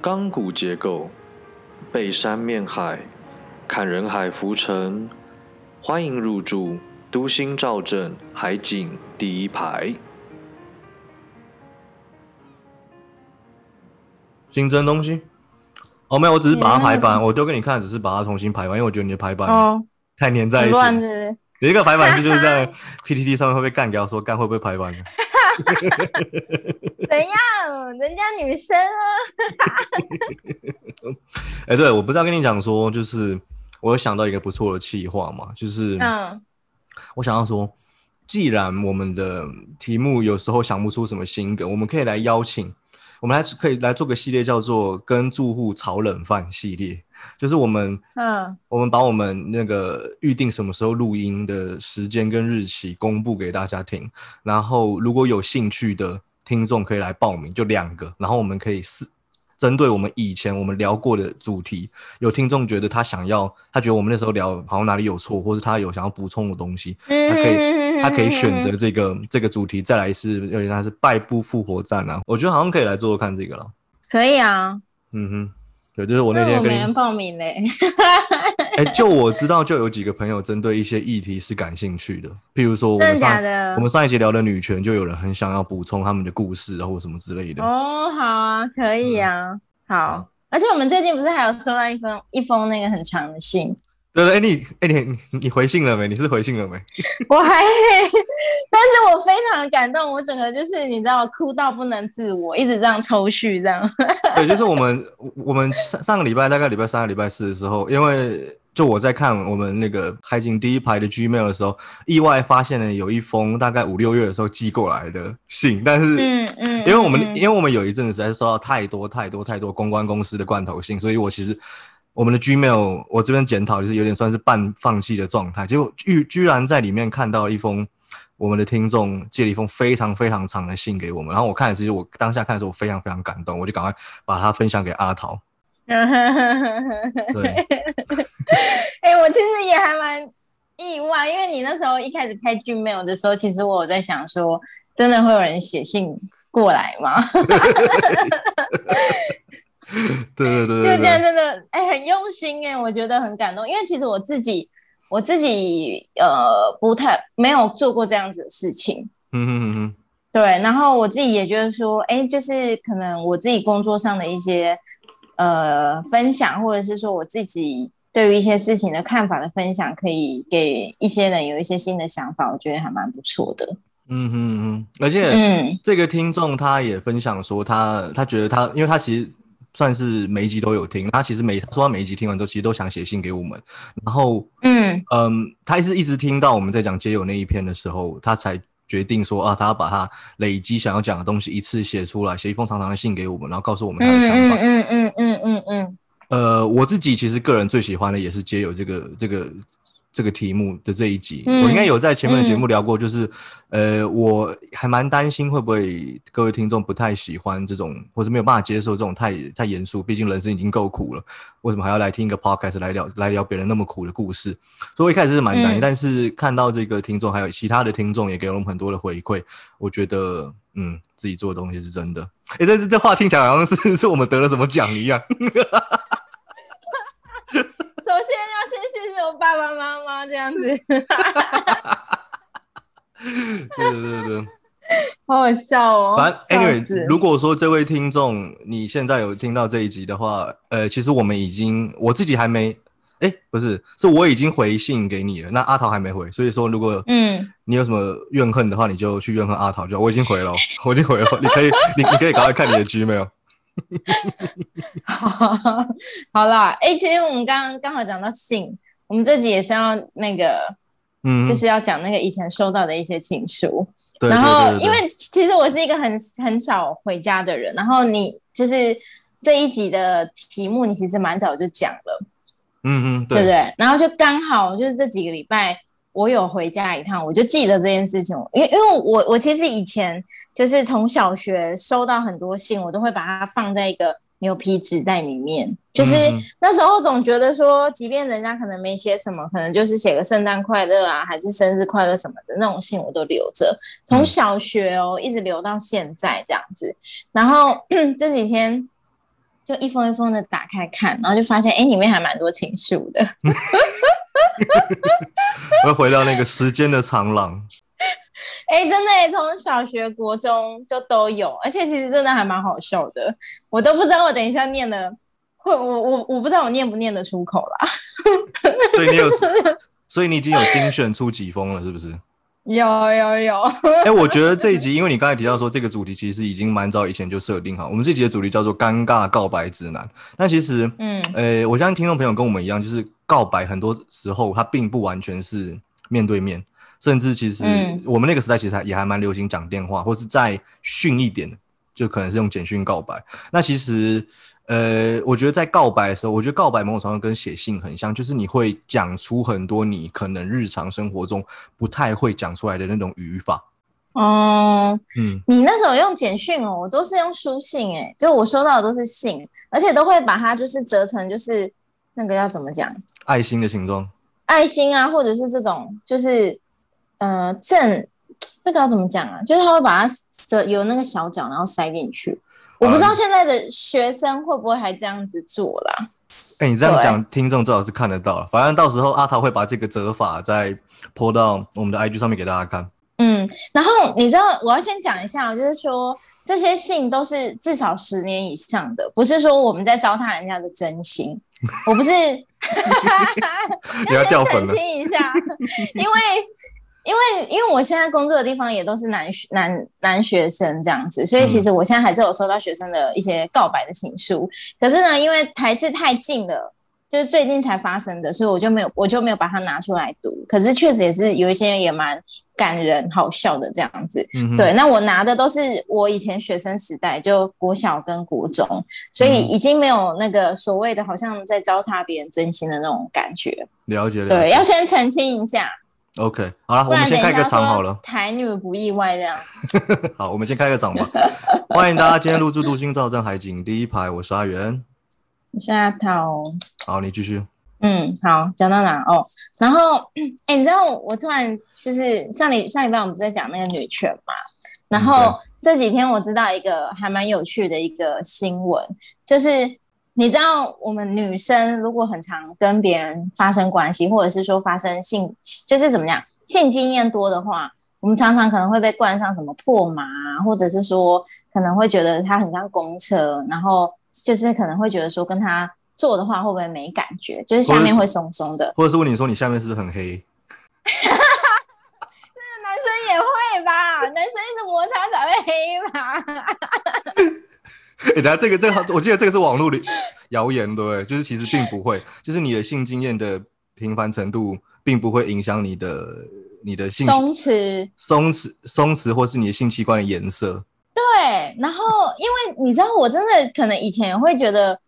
钢骨结构，背山面海，看人海浮沉。欢迎入住都心兆镇海景第一排。新增东西？哦，没有，我只是把它排版，我丢给你看，只是把它重新排版，因为我觉得你的排版哦，太粘在一起。有一个排版是就是在 PPT 上面会被干掉，说干会不会排版？怎样？人家女生啊！哎，对，我不是要跟你讲说，就是我有想到一个不错的企划嘛，就是嗯，我想要说，既然我们的题目有时候想不出什么新梗，我们可以来邀请，我们来可以来做个系列，叫做“跟住户炒冷饭”系列，就是我们嗯，我们把我们那个预定什么时候录音的时间跟日期公布给大家听，然后如果有兴趣的听众可以来报名，就两个，然后我们可以是针对我们以前我们聊过的主题，有听众觉得他想要，他觉得我们那时候聊好像哪里有错，或是他有想要补充的东西，他可以他可以选择这个这个主题再来一次，而且他是败部复活战啊，我觉得好像可以来做做看这个了。可以啊。嗯哼，对，就是我那那天跟你我没人报名嘞。哎、就我知道，就有几个朋友针对一些议题是感兴趣的，譬如说我们上我们上一集聊的女权，就有人很想要补充他们的故事啊，或什么之类的。哦，好啊，可以啊，好好。而且我们最近不是还有收到一封一封那个很长的信，对对，哎、你哎、你你你回信了没？你是回信了没？我还，但是我非常的感动，我整个就是你知道哭到不能自我，一直这样抽蓄这样。对，就是我们我们上上个礼拜大概礼拜三、礼拜四的时候，因为就我在看我们那个开进第一排的 Gmail 的时候，意外发现了有一封大概五六月的时候寄过来的信，但是嗯嗯，因为我们嗯因为我们有一阵子实在是收到太多太多太多公关公司的罐头信，所以我其实我们的 Gmail 我这边检讨就是有点算是半放弃的状态，结果居居然在里面看到一封我们的听众寄了一封非常非常长的信给我们，然后我看的其实我当下看的时候我非常非常感动，我就赶快把它分享给阿桃。对，哎、我其实也还蛮意外，因为你那时候一开始开 Gmail 的时候，其实我有在想说，真的会有人写信过来吗？对对对就这样真的哎、很用心哎、我觉得很感动，因为其实我自己我自己呃不太没有做过这样子的事情。嗯哼嗯哼，对，然后我自己也觉得说，哎，就是可能我自己工作上的一些呃分享，或者是说我自己对于一些事情的看法的分享，可以给一些人有一些新的想法，我觉得还蛮不错的。嗯哼嗯。哼，而且嗯。这个听众他也分享说他，他觉得他，因为他其实算是每一集都有听，他其实每他说他每一集听完之后，其实都想写信给我们。然后，嗯嗯，他是一直听到我们在讲街友那一篇的时候，他才决定说啊，他要把他累积想要讲的东西一次写出来，写一封长长的信给我们，然后告诉我们他的想法。嗯嗯嗯嗯嗯嗯呃，我自己其实个人最喜欢的也是街友这个这个这个题目的这一集，嗯我应该有在前面的节目聊过，就是、呃，我还蛮担心会不会各位听众不太喜欢这种，或是没有办法接受这种太太严肃，毕竟人生已经够苦了，为什么还要来听一个 podcast 来聊来聊别人那么苦的故事？所以我一开始是蛮担心，嗯但是看到这个听众还有其他的听众也给了我们很多的回馈，我觉得嗯，自己做的东西是真的。哎，这这这话听起来好像是是我们得了什么奖一样。首先要先谢谢我爸爸妈妈这样子，对对对对，好好笑哦。反正 anyway，死如果说这位听众你现在有听到这一集的话，呃，其实我们已经我自己还没，哎，不是，是我已经回信给你了，那阿桃还没回，所以说如果嗯你有什么怨恨的话，你就去怨恨阿桃就好。我已经回了哦，我已经回了，你可以 你你可以赶快看你的 Gmail。好，好啦，哎、其实我们刚刚刚好讲到信，我们这集也是要那个，嗯，就是要讲那个以前收到的一些情书。对然后因为其实我是一个很很少回家的人，然后你就是这一集的题目，你其实蛮早就讲了，嗯嗯对不对？然后就刚好就是这几个礼拜。我有回家一趟，我就记得这件事情。因为因为我我其实以前就是从小学收到很多信，我都会把它放在一个牛皮纸袋里面。就是嗯那时候总觉得说，即便人家可能没写什么，可能就是写个圣诞快乐啊，还是生日快乐什么的那种信，我都留着。从小学哦，一直留到现在这样子。然后 这几天就一封一封的打开看，然后就发现，哎，里面还蛮多情书的。我回到那个时间的长廊。哎，真的，从小学、国中就都有，而且其实真的还蛮好笑的。我都不知道我等一下念的会，我我我不知道我念不念得出口啦。所以你有，所以你已经有精选出几封了，是不是？有有有。哎，我觉得这一集，因为你刚才提到说这个主题其实已经蛮早以前就设定好，我们这集的主题叫做“尴尬告白指南”。那其实，嗯，呃，我相信听众朋友跟我们一样，就是告白很多时候它并不完全是面对面。甚至其实我们那个时代其实还也还蛮流行讲电话，或是再逊一点，就可能是用简讯告白。那其实，呃，我觉得在告白的时候，我觉得告白某种程度跟写信很像，就是你会讲出很多你可能日常生活中不太会讲出来的那种语法。哦，嗯，你那时候用简讯哦，我都是用书信，哎，就我收到的都是信，而且都会把它就是折成就是那个要怎么讲？爱心的形状。爱心啊，或者是这种就是。呃，正这个要怎么讲啊？就是他会把它有那个小角，然后塞进去。我不知道现在的学生会不会还这样子做啦。哎，你这样讲，听众最好是看得到了。反正到时候阿桃会把这个折法再泼到我们的 IG 上面给大家看。嗯，然后你知道，我要先讲一下，就是说这些信都是至少十年以上的，不是说我们在糟蹋人家的真心。我不是 要先澄清一下，因为。因为因为我现在工作的地方也都是男男男学生这样子，所以其实我现在还是有收到学生的一些告白的情书。可是呢，因为台次太近了，就是最近才发生的，所以我就没有我就没有把它拿出来读。可是确实也是有一些也蛮感人、好笑的这样子。对，那我拿的都是我以前学生时代，就国小跟国中，所以已经没有那个所谓的好像在糟蹋别人真心的那种感觉。了解了。对，要先澄清一下。OK，好了，我们先开个场好了。台女不意外这样。好，我们先开个场吧。欢迎大家今天入住都心兆镇海景第一排，我是阿元。我是阿桃。好，你继续。嗯，好，讲到哪哦？然后，哎，你知道我突然就是上礼上礼拜我们不在讲那个女权嘛？然后这几天我知道一个还蛮有趣的一个新闻，就是。你知道我们女生如果很常跟别人发生关系，或者是说发生性，就是怎么样性经验多的话，我们常常可能会被冠上什么破麻，或者是说可能会觉得他很像公车，然后就是可能会觉得说跟他做的话会不会没感觉，就是下面会松松的，或者是问你说你下面是不是很黑？这个男生也会吧？男生一直摩擦才会黑嘛？哎，等下这个这个，我记得这个是网络的谣言，对不对？就是其实并不会，就是你的性经验的频繁程度，并不会影响你的你的性松弛、松弛、松弛，或是你的性器官的颜色。对，然后因为你知道，我真的可能以前也会觉得。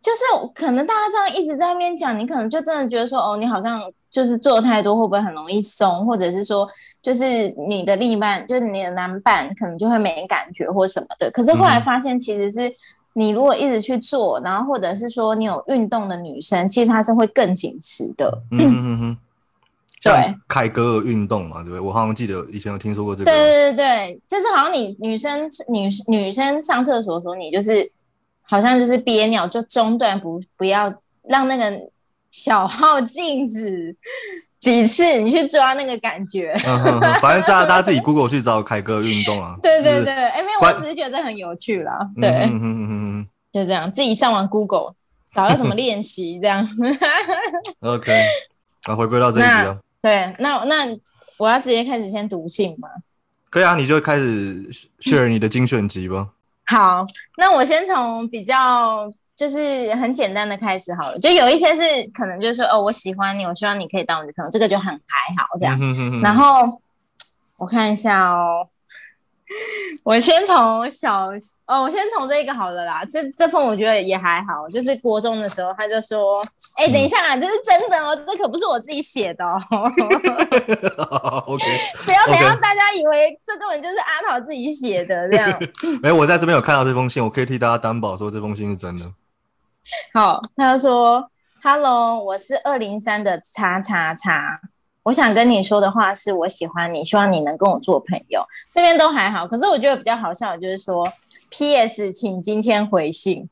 就是可能大家这样一直在那边讲，你可能就真的觉得说，哦，你好像就是做太多，会不会很容易松？或者是说，就是你的另一半，就是你的男伴，可能就会没感觉或什么的。可是后来发现，其实是你如果一直去做，然后或者是说你有运动的女生，其实她是会更紧实的。嗯嗯嗯，对，凯格尔运动嘛，对不对？我好像记得以前有听说过这个。对对对对，就是好像你女生女女生上厕所的时候，你就是。好像就是憋尿就中断，不不要让那个小号静止几次，你去抓那个感觉。反正大家大家自己 Google 去找凯哥运动啊。对对对，哎，没有，我只是觉得很有趣啦。对，嗯嗯嗯嗯，就这样，自己上完 Google 找到什么练习这样。OK，那回归到这一集啊。对，那那我要直接开始先读信吗？可以啊，你就开始 share 你的精选集吧。好，那我先从比较就是很简单的开始好了，就有一些是可能就是说哦，我喜欢你，我希望你可以当我女朋友，这个就很还好这样。然后我看一下哦。我先从小哦，我先从这个好了啦。这这封我觉得也还好，就是国中的时候，他就说：“哎，等一下啦，这是真的哦，这可不是我自己写的哦。”OK，不要等下大家以为这根本就是阿桃自己写的这样。没，我在这边有看到这封信，我可以替大家担保说这封信是真的。好，他就说：“Hello，我是二零三的叉叉叉。”我想跟你说的话是我喜欢你，希望你能跟我做朋友。这边都还好，可是我觉得比较好笑的就是说，P.S. 请今天回信。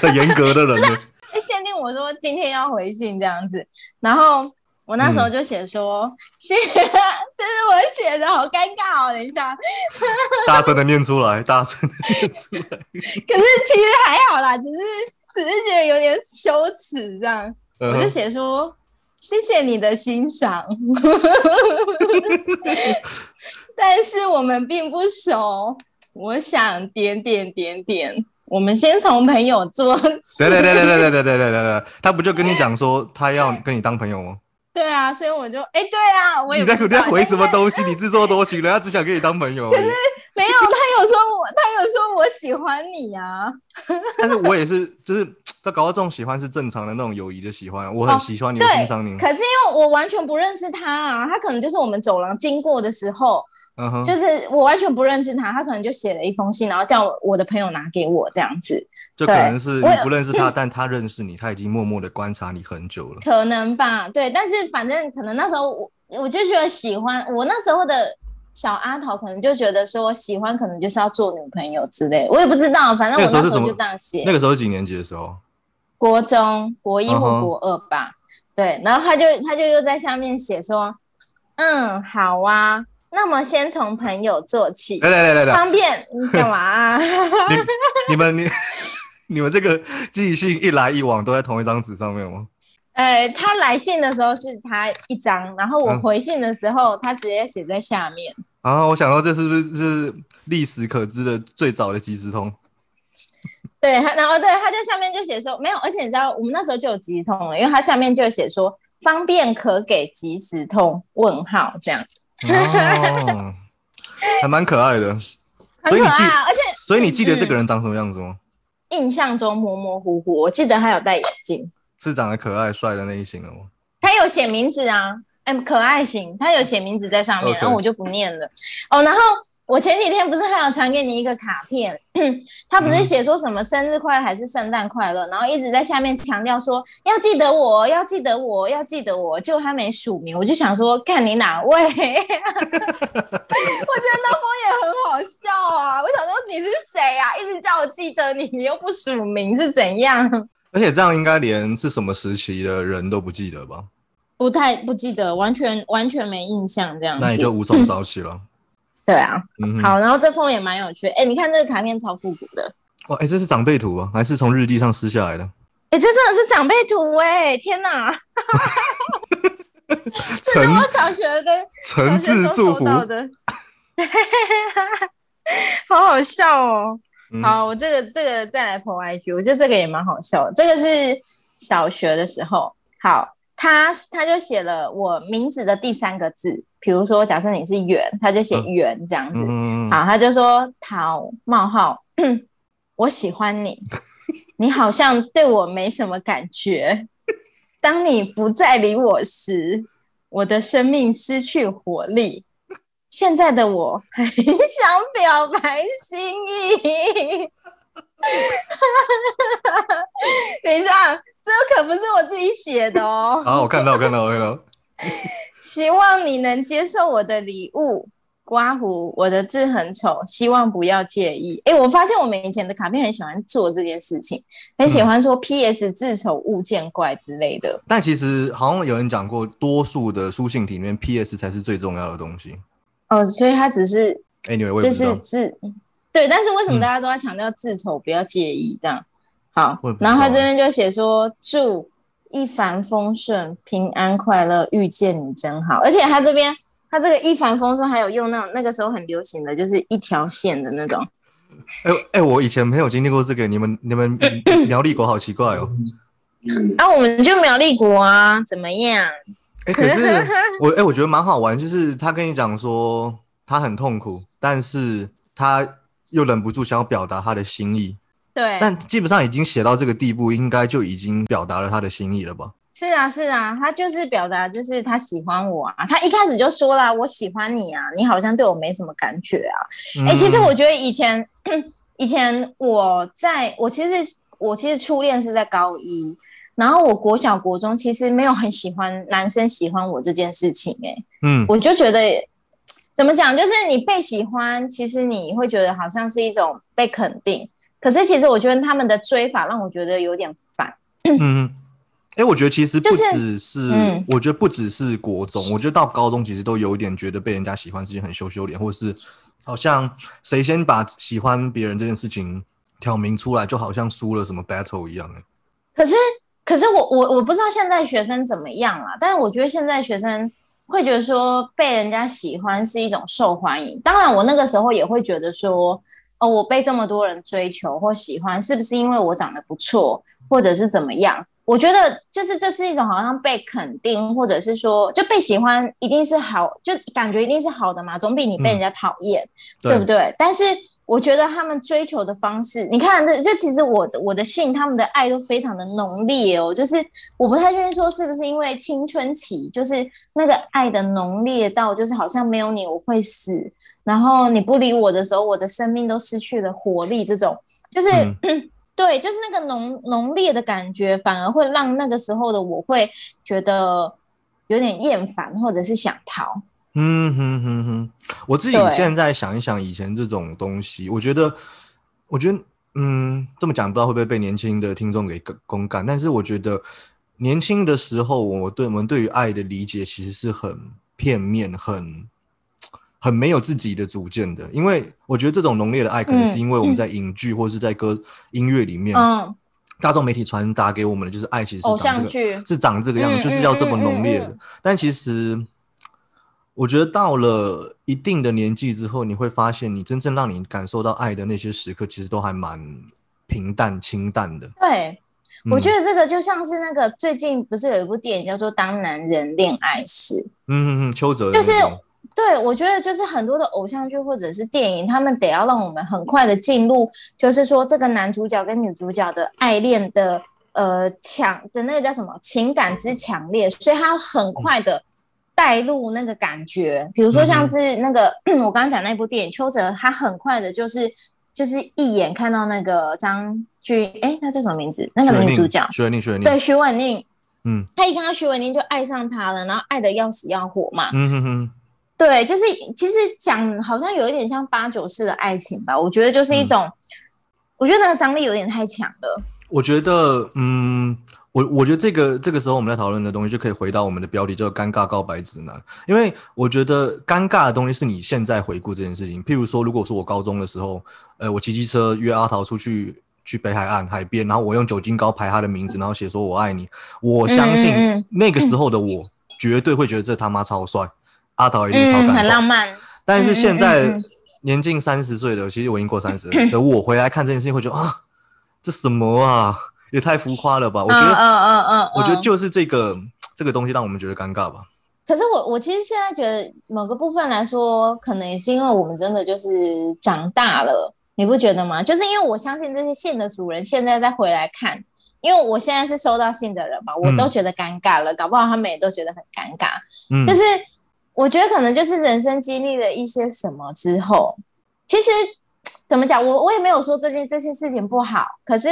很 严格的人 限定我说今天要回信这样子，然后我那时候就写说，谢谢，这是我写的，好尴尬哦。等一下，大声的念出来，大声的念出来。可是其实还好啦，只是只是觉得有点羞耻这样，嗯我就写说。谢谢你的欣赏，但是我们并不熟。我想点点点点，我们先从朋友做起。对对对对对对对对对对，他不就跟你讲说他要跟你当朋友吗？对啊，所以我就哎、对啊，我也你在你在回什么东西？你自作多情，人家只想跟你当朋友可是。没有，他有说我，他有说我喜欢你啊。但是我也是，就是他搞到这种喜欢是正常的那种友谊的喜欢，我很喜欢你，我欣赏你。可是因为我完全不认识他啊，他可能就是我们走廊经过的时候，嗯哼，就是我完全不认识他，他可能就写了一封信，然后叫我的朋友拿给我这样子，就可能是对你不认识他，但他认识你，他已经默默的观察你很久了。可能吧，对。但是反正可能那时候我我就觉得喜欢，我那时候的小阿桃可能就觉得说喜欢可能就是要做女朋友之类，我也不知道，反正我那时候就这样写。那个时候是几年级的时候？国中国一或国二吧，对，然后他就他就又在下面写说，嗯，好啊，那么先从朋友做起，来来来来来，方便你干嘛啊、你你们你 你们这个寄信一来一往都在同一张纸上面吗？呃，他来信的时候是他一张，然后我嗯回信的时候，他直接写在下面。啊，我想到这是不是是历史可知的最早的即时通？对，他然后对他在下面就写说没有，而且你知道我们那时候就有即时通了，因为他下面就写说方便可给即时通问号这样，哦，还蛮可爱的。很可爱啊，而且所以你记得这个人长什么样子吗？印象中模模糊糊，我记得他有戴眼镜。是长得可爱帅的那一型的吗？他有写名字啊，嗯，可爱型，他有写名字在上面然后我就不念了。哦，然后我前几天不是还有传给你一个卡片，他不是写说什么生日快乐还是圣诞快乐，然后一直在下面强调说要记得我，要记得我，要记得我，就他没署名，我就想说看你哪位，我觉得那封也很好笑啊，我想说你是谁啊，一直叫我记得你，你又不署名是怎样？而且这样应该连是什么时期的人都不记得吧？不太不记得，完全完全没印象这样子。那你就无从找起了。对啊，嗯，好，然后这封也蛮有趣，哎，你看这个卡片超复古的，哇，哎、这是长辈图啊，还是从日记上撕下来的？哎，这真的是长辈图哎，天哪，这是诚我小学的诚小学时候挚祝福。收到的，好好笑哦。嗯好，我这个这个再来 po IG，我觉得这个也蛮好笑的。这个是小学的时候，好，他他就写了我名字的第三个字，比如说假设你是圆，他就写嗯圆这样子。嗯，好，他就说陶冒号，我喜欢你，你好像对我没什么感觉。当你不再理我时，我的生命失去活力。现在的我很想表白心意。等一下，这可不是我自己写的哦。好，我看到，我看到，我看到。希望你能接受我的礼物。刮胡，我的字很丑，希望不要介意。哎，我发现我们以前的卡片很喜欢做这件事情，很喜欢说 “P.S. 字丑物见怪”之类的。但其实好像有人讲过，多数的书信体里面，P.S. 才是最重要的东西。哦，所以他只是 Anyway，就是。字，对。但是为什么嗯大家都要强调字丑，不要介意这样？好然后他这边就写说祝一帆风顺、平安快乐，遇见你真好。而且他这边他这个一帆风顺还有用那种那个时候很流行的，就是一条线的那种。哎、哎、我以前没有经历过这个，你们你们 苗栗国好奇怪哦。啊，我们就苗栗国啊，怎么样？哎、可是 我哎、我觉得蛮好玩，就是他跟你讲说他很痛苦，但是他又忍不住想要表达他的心意，对，但基本上已经写到这个地步，应该就已经表达了他的心意了吧？是啊是啊，他就是表达就是他喜欢我啊，他一开始就说啦，我喜欢你啊，你好像对我没什么感觉啊。哎、其实嗯我觉得以前 以前我在我其实我其实初恋是在高一，然后我国小国中其实没有很喜欢男生喜欢我这件事情、欸，嗯我就觉得怎么讲？就是你被喜欢，其实你会觉得好像是一种被肯定。可是其实我觉得他们的追法让我觉得有点烦。嗯，哎，我觉得其实不就是只是，嗯我觉得不只是国中，我觉得到高中其实都有一点觉得被人家喜欢是件很羞羞脸，或者是好像谁先把喜欢别人这件事情挑明出来，就好像输了什么 battle 一样。欸可是，可是我我我不知道现在学生怎么样啊，但是我觉得现在学生会觉得说被人家喜欢是一种受欢迎。当然，我那个时候也会觉得说，哦，我被这么多人追求或喜欢，是不是因为我长得不错，或者是怎么样？我觉得就是这是一种好像被肯定，或者是说就被喜欢，一定是好，就感觉一定是好的嘛，总比你被人家讨厌。对不对？但是我觉得他们追求的方式，你看，这就其实我的我的信，他们的爱都非常的浓烈哦。就是我不太确定说是不是因为青春期，就是那个爱的浓烈到，就是好像没有你我会死，然后你不理我的时候，我的生命都失去了活力，这种就是。嗯 对，就是那个浓浓烈的感觉，反而会让那个时候的我会觉得有点厌烦，或者是想逃。嗯哼哼哼，我自己对现在想一想以前这种东西，我觉得，我觉得，嗯，这么讲不知道会不会被年轻的听众给公公干，但是我觉得年轻的时候，我对我们对于爱的理解其实是很片面、很很没有自己的主见的，因为我觉得这种浓烈的爱，可能是嗯因为我们在影剧或是在歌音乐里面，嗯，大众媒体传达给我们的就是爱其实是偶长这个像剧。是长这个样子，嗯就是要这么浓烈的。但其实我觉得到了一定的年纪之后，你会发现，你真正让你感受到爱的那些时刻，其实都还蛮平淡清淡的。对，我觉得，这个就像是那个最近不是有一部电影叫做《当男人恋爱时》，嗯嗯嗯，邱泽就是那个对我觉得就是很多的偶像剧或者是电影，他们得要让我们很快的进入，就是说这个男主角跟女主角的爱恋的呃强的那个叫什么情感之强烈，所以他要很快的。带入那个感觉，比如说像是那个、我刚刚讲那部电影，邱泽他很快的就是就是一眼看到那个张俊，哎，他叫什么名字？那个女主角，徐文宁，徐文宁，对，徐文宁，嗯他一看到徐文宁就爱上他了，然后爱的要死要活嘛。嗯哼哼，对，就是其实讲好像有一点像八九式的爱情吧，我觉得就是一嗯种，我觉得那个张力有点太强了。我觉得，嗯，我我觉得这个这个时候我们在讨论的东西就可以回到我们的标题，叫“尴尬告白指南”。因为我觉得尴尬的东西是你现在回顾这件事情。譬如说，如果说我高中的时候，呃，我骑机车约阿桃出去去北海岸海边，然后我用酒精膏排他的名字，然后写说我爱你，我相信嗯那个时候的我绝对会觉得这他妈超帅，阿桃一定超嗯，感动。很浪漫。但是现嗯在年近三十岁的，其实我已经过三十了 的我回来看这件事情，会觉得啊，这什么啊，也太浮夸了吧！我觉得，嗯嗯嗯嗯，我觉得嗯就是这个这个东西让我们觉得尴尬吧。可是我我其实现在觉得某个部分来说，可能也是因为我们真的就是长大了，你不觉得吗？就是因为我相信这些信的主人现在再回来看，因为我现在是收到信的人嘛，我都觉得尴尬了，搞不好他们也都觉得很尴尬。嗯，就是我觉得可能就是人生经历了一些什么之后，其实怎么讲，我我也没有说这件这些事情不好，可是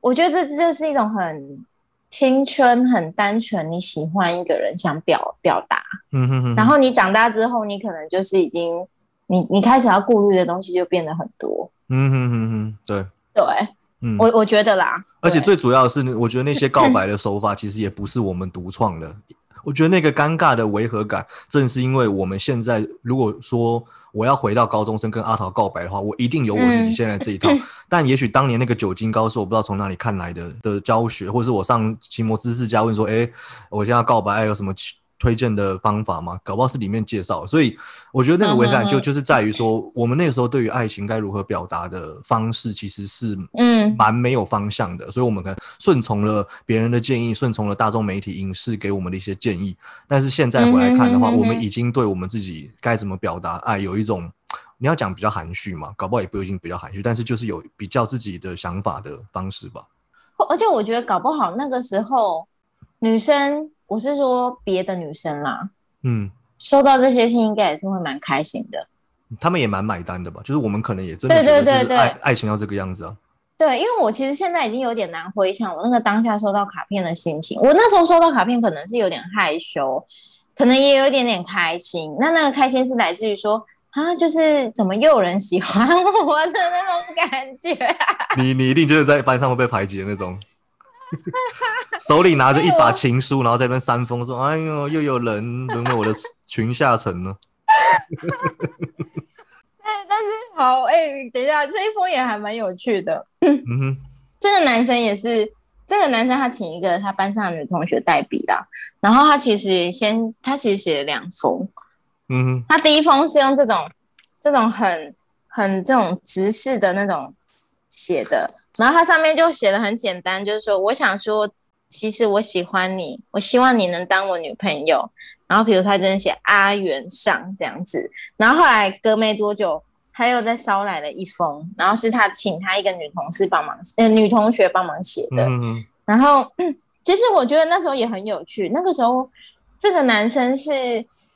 我觉得这这就是一种很青春、很单纯，你喜欢一个人想表表达，嗯哼哼，然后你长大之后，你可能就是已经你你开始要顾虑的东西就变得很多，嗯哼哼哼，对，对嗯，我我觉得啦，而且最主要的是，我觉得那些告白 的手法其实也不是我们独创的。我觉得那个尴尬的违和感，正是因为我们现在如果说我要回到高中生跟阿桃告白的话，我一定有我自己嗯现在这一套。但也许当年那个酒精高是我不知道从哪里看来的的教学，或者是我上奇摩知识家问说，哎，我现在要告白，有什么推荐的方法吗？搞不好是里面介绍。所以我觉得那个违和感就就是在于说，我们那个时候对于爱情该如何表达的方式，其实是嗯蛮没有方向的，所以我们可能顺从了别人的建议，顺从了大众媒体影视给我们的一些建议。但是现在回来看的话，我们已经对我们自己该怎么表达爱有一种，你要讲比较含蓄嘛，搞不好也不一定比较含蓄，但是就是有比较自己的想法的方式吧。而且我觉得搞不好那个时候女生，我是说别的女生啦，嗯，收到这些信应该也是会蛮开心的。他们也蛮买单的吧？就是我们可能也真的对对对对爱爱情要这个样子啊。对，因为我其实现在已经有点难回想我那个当下收到卡片的心情。我那时候收到卡片可能是有点害羞，可能也有一点点开心。那那个开心是来自于说啊，就是怎么又有人喜欢我的那种感觉。你你一定就是在班上会被排挤的那种，手里拿着一把情书，然后在那边扇风说：“哎呦，又有人沦为我的群下层了。但，但是好，哎、等一下，这一封也还蛮有趣的。”嗯哼，这个男生也是，这个男生他请一个他班上的女同学代笔啦，然后他其实先，他其实写了两封，嗯哼，他第一封是用这种这种很很这种直视的那种写的，然后他上面就写的很简单，就是说我想说，其实我喜欢你，我希望你能当我女朋友。然后比如他真的写阿元上这样子，然后后来隔没多久，他又再捎来了一封，然后是他请他一个女同事帮忙，呃，女同学帮忙写的。嗯哼，然后 其实我觉得那时候也很有趣，那个时候这个男生是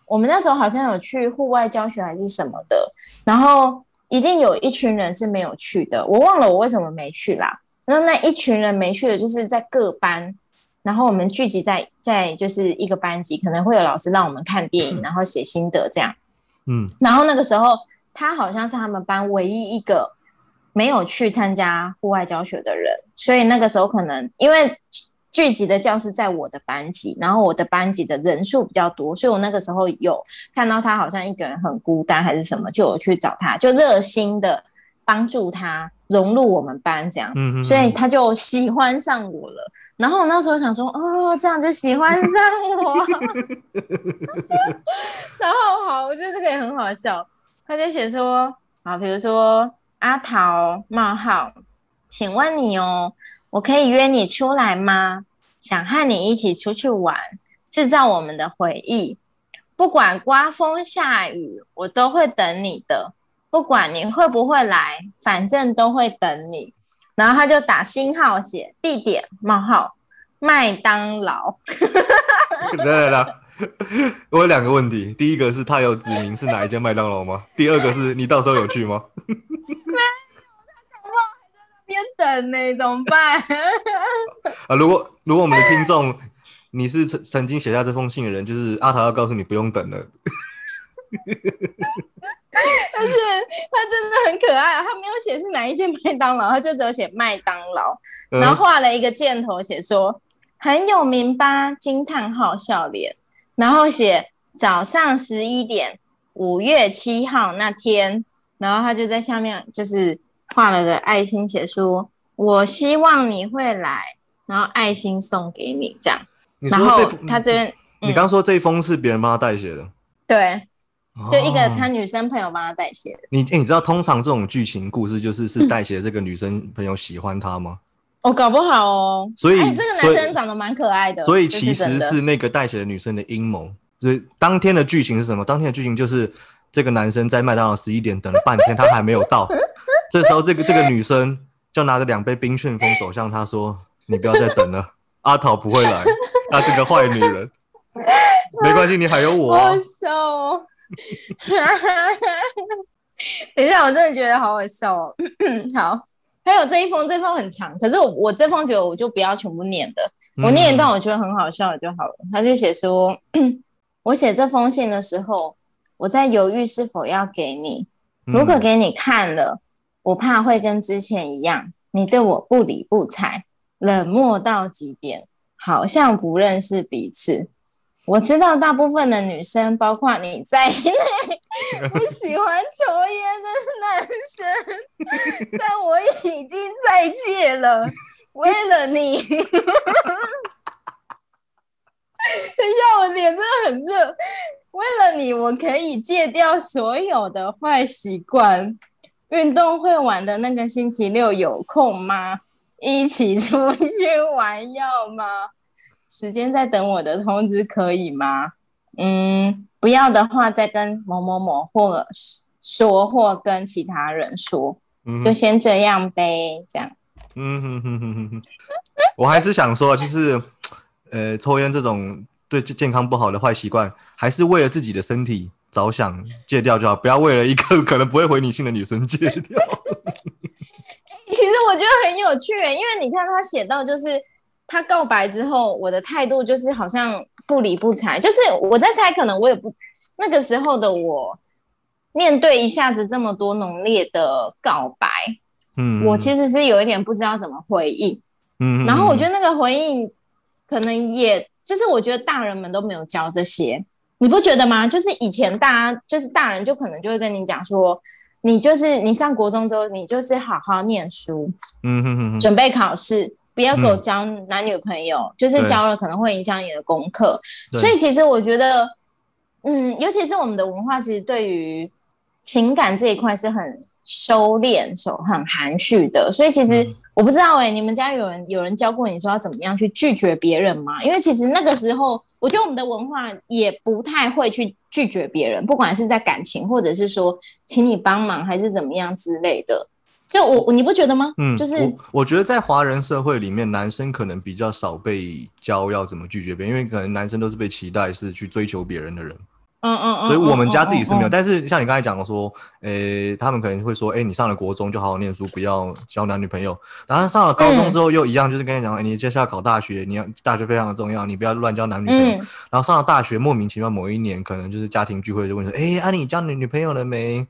我们那时候好像有去户外教学还是什么的，然后一定有一群人是没有去的，我忘了我为什么没去啦。那那一群人没去的，就是在各班，然后我们聚集在在就是一个班级，可能会有老师让我们看电影，然后写心得这样。嗯然后那个时候，他好像是他们班唯一一个没有去参加户外教学的人，所以那个时候可能因为聚集的教室在我的班级，然后我的班级的人数比较多，所以我那个时候有看到他好像一个人很孤单还是什么，就有去找他，就热心的帮助他融入我们班这样。所以他就喜欢上我了。然后我那时候想说，哦，这样就喜欢上我。然后好，我觉得这个也很好笑。他就写说，啊，比如说阿桃冒号，请问你哦，我可以约你出来吗？想和你一起出去玩，制造我们的回忆。不管刮风下雨，我都会等你的。不管你会不会来，反正都会等你。然后他就打星号写地点冒号麦当劳，来来来，我有两个问题，第一个是他有指明是哪一间麦当劳吗？第二个是你到时候有去吗？边等呢、怎么办？啊，如果如果我们的听众你是曾曾经写下这封信的人，就是阿桃要告诉你不用等了。但是他真的很可爱啊，他没有写是哪一间麦当劳，他就只有写麦当劳，嗯然后画了一个箭头，写说很有名吧，惊叹号笑脸，然后写早上十一点，五月七号那天，然后他就在下面就是画了个爱心，写说我希望你会来，然后爱心送给你这样，你然后他这边你刚说这一封是别人帮他代写的，对，就一个哦他女生朋友帮他代写的。你、欸你知道通常这种剧情故事就是是代写这个女生朋友喜欢他吗？哦，搞不好哦。所以哎，这个男生长得蛮可爱的，所以其实是那个代写的女生的阴谋。所以当天的剧情是什么？当天的剧情就是这个男生在麦当劳十一点等了半天，他还没有到。这时候，这个这个女生就拿着两杯冰旋风走向他，说：“你不要再等了，阿桃不会来，她是个坏女人。没关系，你还有我、啊好好。笑哦。等一下，我真的觉得好好笑哦。好，还有这一封，这封很长，可是我我这封觉得我就不要全部念的，我念一段我觉得很好笑的就好了。他就写说，我写这封信的时候，我在犹豫是否要给你，嗯如果给你看了，我怕会跟之前一样，你对我不理不睬，冷漠到极点，好像不认识彼此。我知道大部分的女生，包括你在内，不喜欢抽烟的男生，但我已经再戒了，为了你。等一下，我脸真的很热。为了你，我可以戒掉所有的坏习惯。运动会玩的那个星期六有空吗？一起出去玩要吗？时间在等我的通知，可以吗？嗯，不要的话再跟某某某或说，或跟其他人说，嗯就先这样呗，这样。嗯哼哼哼哼哼，我还是想说，就是呃，抽烟这种对健健康不好的坏习惯，还是为了自己的身体着想戒掉就好，不要为了一个可能不会回你信的女生戒掉。其实我觉得很有趣耶，因为你看他写到，就是他告白之后，我的态度就是好像不理不睬，就是我在猜，可能我也不那个时候的我，面对一下子这么多浓烈的告白，嗯，我其实是有一点不知道怎么回应。嗯，然后我觉，得那个回应，可能也就是我觉得大人们都没有教这些，你不觉得吗？就是以前大家就是大人就可能就会跟你讲说，你就是你上国中之后，你就是好好念书，嗯哼哼哼，准备考试，不要给我嗯交男女朋友，就是交了可能会影响你的功课。所以其实我觉得，嗯，尤其是我们的文化，其实对于情感这一块是很收敛、手很含蓄的。所以其实嗯我不知道哎、你们家有人有人教过你说要怎么样去拒绝别人吗？因为其实那个时候，我觉得我们的文化也不太会去拒绝别人，不管是在感情，或者是说请你帮忙，还是怎么样之类的。就我，你不觉得吗？嗯，就是我我觉得在华人社会里面，男生可能比较少被教要怎么拒绝别人，因为可能男生都是被期待是去追求别人的人。嗯嗯嗯，所以我们家自己是没有，但是像你刚才讲的说，诶、他们可能会说，诶、你上了国中就好好念书，不要交男女朋友。然后上了高中之后又一样，就是跟你讲，诶、你接下来考大学，你要大学非常的重要，你不要乱交男女朋友。嗯然后上了大学，莫名其妙某一年，可能就是家庭聚会就问说，诶、啊，你交女女朋友了没？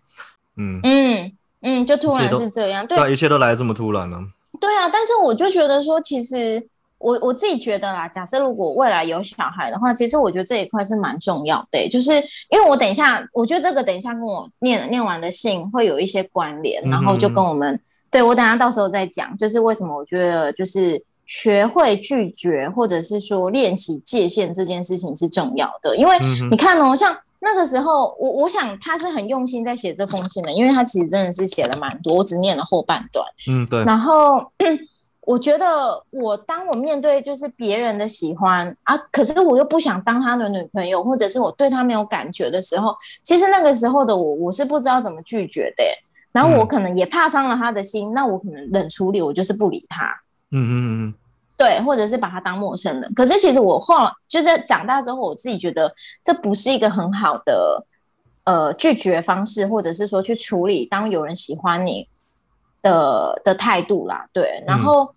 嗯，嗯嗯，就突然是这样，对一切都来得这么突然了。对啊，但是我就觉得说，其实我我自己觉得啦，假设如果未来有小孩的话，其实我觉得这一块是蛮重要的欸、就是因为我等一下，我觉得这个等一下跟我念念完的信会有一些关联，然后就跟我们，对我等一下到时候再讲，就是为什么我觉得就是。学会拒绝，或者是说练习界限这件事情是重要的，因为你看哦，像那个时候，我我想他是很用心在写这封信的，因为他其实真的是写了蛮多，我只念了后半段。嗯，对，然后，嗯我觉得我当我面对就是别人的喜欢啊，可是我又不想当他的女朋友，或者是我对他没有感觉的时候，其实那个时候的我，我是不知道怎么拒绝的耶。然后我嗯可能也怕伤了他的心，那我可能冷处理，我就是不理他。嗯嗯嗯嗯，对，或者是把他当陌生人。可是其实我后来就是在长大之后，我自己觉得这不是一个很好的呃拒绝方式，或者是说去处理当有人喜欢你的的态度啦。对，然后、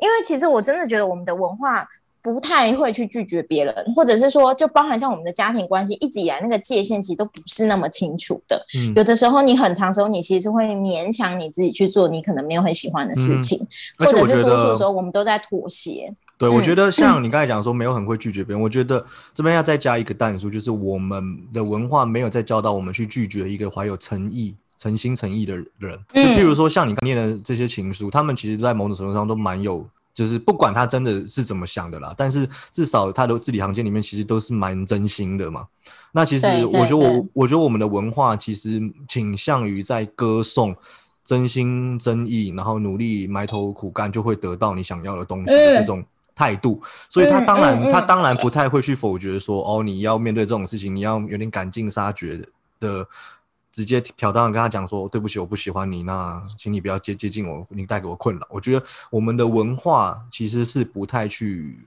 因为其实我真的觉得我们的文化。不太会去拒绝别人，或者是说，就包含像我们的家庭关系，一直以来那个界限其实都不是那么清楚的。嗯有的时候，你很长时候，你其实是会勉强你自己去做你可能没有很喜欢的事嗯情，而或者是多数时候我们都在妥协。对，我嗯觉得像你刚才讲说没有很会拒绝别人，我觉得这边要再加一个淡数，就是我们的文化没有再教导我们去拒绝一个怀有诚意、诚心诚意的人。就嗯譬如说像你刚念的这些情书，他们其实在某种程度上都蛮有，就是不管他真的是怎么想的啦，但是至少他的字里行间里面其实都是蛮真心的嘛。那其实我觉得我我觉得我们的文化其实倾向于在歌颂。真心真意，然后努力埋头苦干，就会得到你想要的东西的这嗯种态度，所以他当然，嗯嗯嗯他当然不太会去否决说，哦，你要面对这种事情，你要有点赶尽杀绝的的，直接挑刀跟他讲说，对不起，我不喜欢你，那请你不要接接近我，你带给我困扰。我觉得我们的文化其实是不太去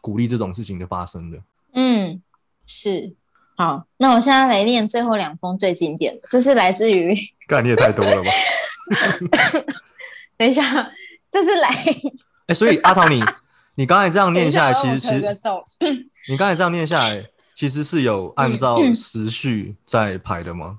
鼓励这种事情的发生的。嗯，是。好，那我现在来念最后两封最经典的，这是来自于，干你也太多了吧？等一下，这是来 哎、所以阿桃你，你刚才这样念下来，其实其实你刚才这样念下来，其实是有按照嗯时序在排的吗？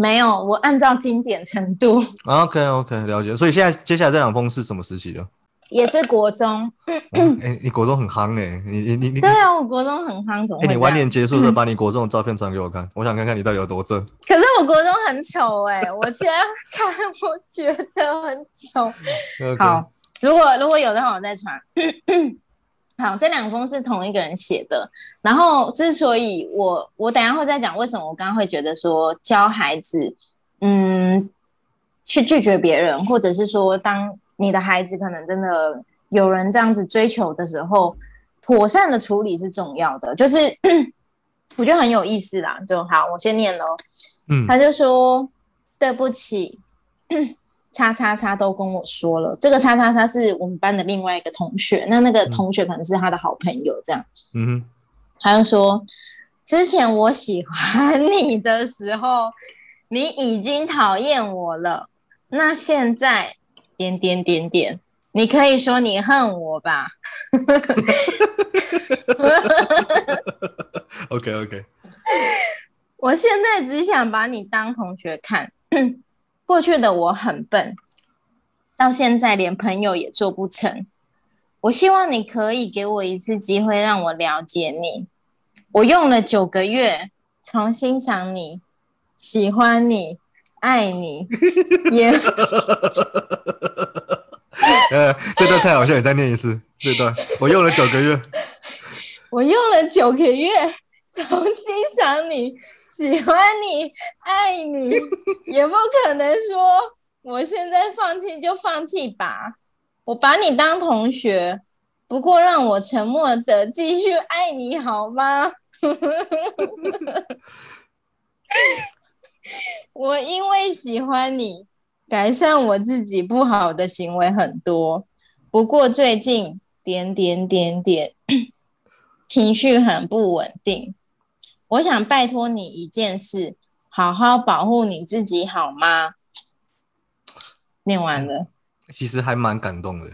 没有，我按照经典程度，OK OK，了解。所以现在接下来这两封是什么时期的？也是国中。哎、你国中很夯哎、你你你你，哎、对啊，我国中很夯，怎么？你晚点结束的时候把你国中的照片传给我看，我想看看你到底有多正。可是我国中很丑哎、我现在看我觉得很丑。好，如果如果有的话，我再传。好，这两封是同一个人写的。然后，之所以我我等下会再讲为什么我刚刚会觉得说教孩子，嗯，去拒绝别人，或者是说当你的孩子可能真的有人这样子追求的时候，妥善的处理是重要的。就是 我觉得很有意思啦。就好，我先念喽。嗯他就说对不起，叉叉叉都跟我说了，这个叉叉叉是我们班的另外一个同学，那那个同学可能是他的好朋友，这样。嗯哼，他就说，之前我喜欢你的时候，你已经讨厌我了，那现在点点点点，你可以说你恨我吧。OK OK，我现在只想把你当同学看。过去的我很笨，到现在连朋友也做不成。我希望你可以给我一次机会，让我了解你。我用了九个月，从欣赏你、喜欢你、爱你，也 呃，这段太好笑，你再念一次这段。我用了九个月，我用了九个月，从欣赏你、喜欢你、爱你，也不可能说我现在放弃就放弃吧。我把你当同学，不过让我沉默的继续爱你好吗？我因为喜欢你，改善我自己不好的行为很多，不过最近点点点点。情绪很不稳定。我想拜托你一件事，好好保护你自己好吗？念完了，其实还蛮感动的。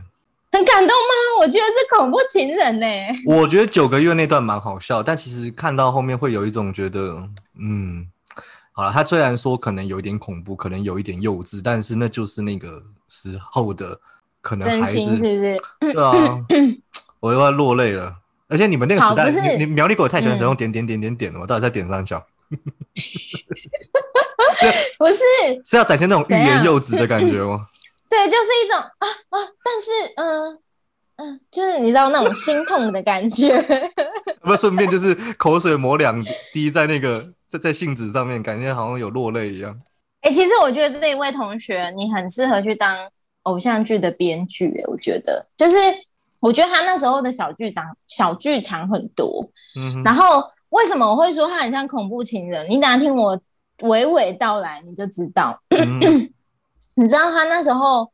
很感动吗？我觉得是恐怖情人呢、我觉得九个月那段蛮好笑，但其实看到后面会有一种觉得，嗯，好了，他虽然说可能有一点恐怖，可能有一点幼稚，但是那就是那个时候的可能孩真心是，不是？对啊，我又要落泪了。而且你们那个时代，你你苗栗狗太喜欢使用嗯点点点点点了，我到底在点上小？不是，是要展现那种欲言又止的感觉吗？对，就是一种啊啊，但是嗯嗯、就是你知道那种心痛的感觉。不，顺便就是口水抹两滴在那个在在信纸上面，感觉好像有落泪一样。哎、其实我觉得这一位同学，你很适合去当偶像剧的编剧。哎，我觉得，就是我觉得他那时候的小剧场小剧场很多。嗯，然后为什么我会说他很像恐怖情人？你等下听我娓娓道来，你就知道。嗯 你知道他那时候，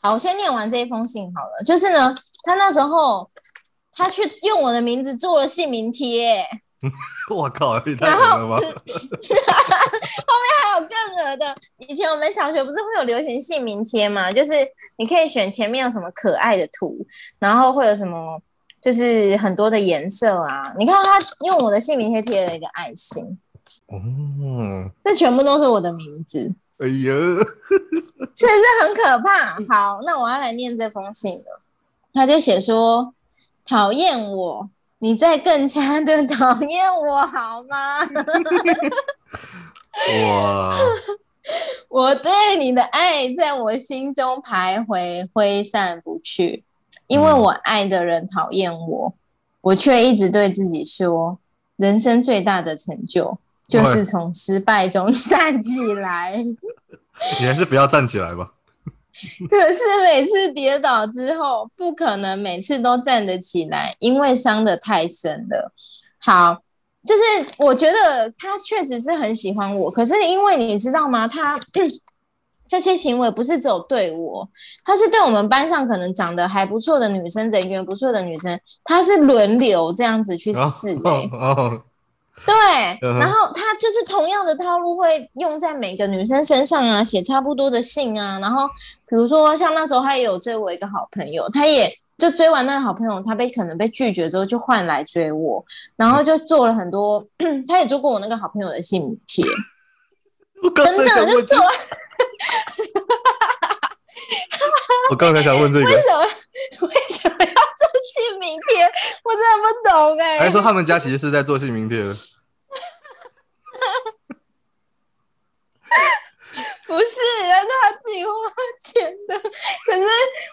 好，我先念完这一封信好了。就是呢，他那时候他去用我的名字做了姓名贴，我靠，也太然后狠了吧！还有更恶的。以前我们小学不是会有流行姓名贴吗？就是你可以选前面有什么可爱的图，然后会有什么就是很多的颜色啊。你看他用我的姓名贴贴了一个爱心，哦，这全部都是我的名字。哎呀，是不是很可怕？好，那我要来念这封信了。他就写说：“讨厌我，你在更加的 讨厌我好吗？我，我对你的爱在我心中徘徊，挥散不去，因为嗯我爱的人讨厌我，我却一直对自己说，人生最大的成就就是从失败中 站起来。”你还是不要站起来吧。可是每次跌倒之后，不可能每次都站得起来，因为伤得太深了。好，就是我觉得他确实是很喜欢我，可是因为你知道吗？他 这些行为不是只有对我，他是对我们班上可能长得还不错的女生、人缘不错的女生，他是轮流这样子去试、欸。哦哦，对，然后他就是同样的套路会用在每个女生身上啊，写差不多的信啊，然后比如说像那时候他也有追我一个好朋友，他也就追完那个好朋友，他被可能被拒绝之后就换来追我，然后就做了很多，他也做过我那个好朋友的姓名贴，真的就做，我刚才想问这个，为什么？为什么名贴？我真的不懂哎、还说他们家其实是在做姓名贴的。不是，那是他自己花钱的。可是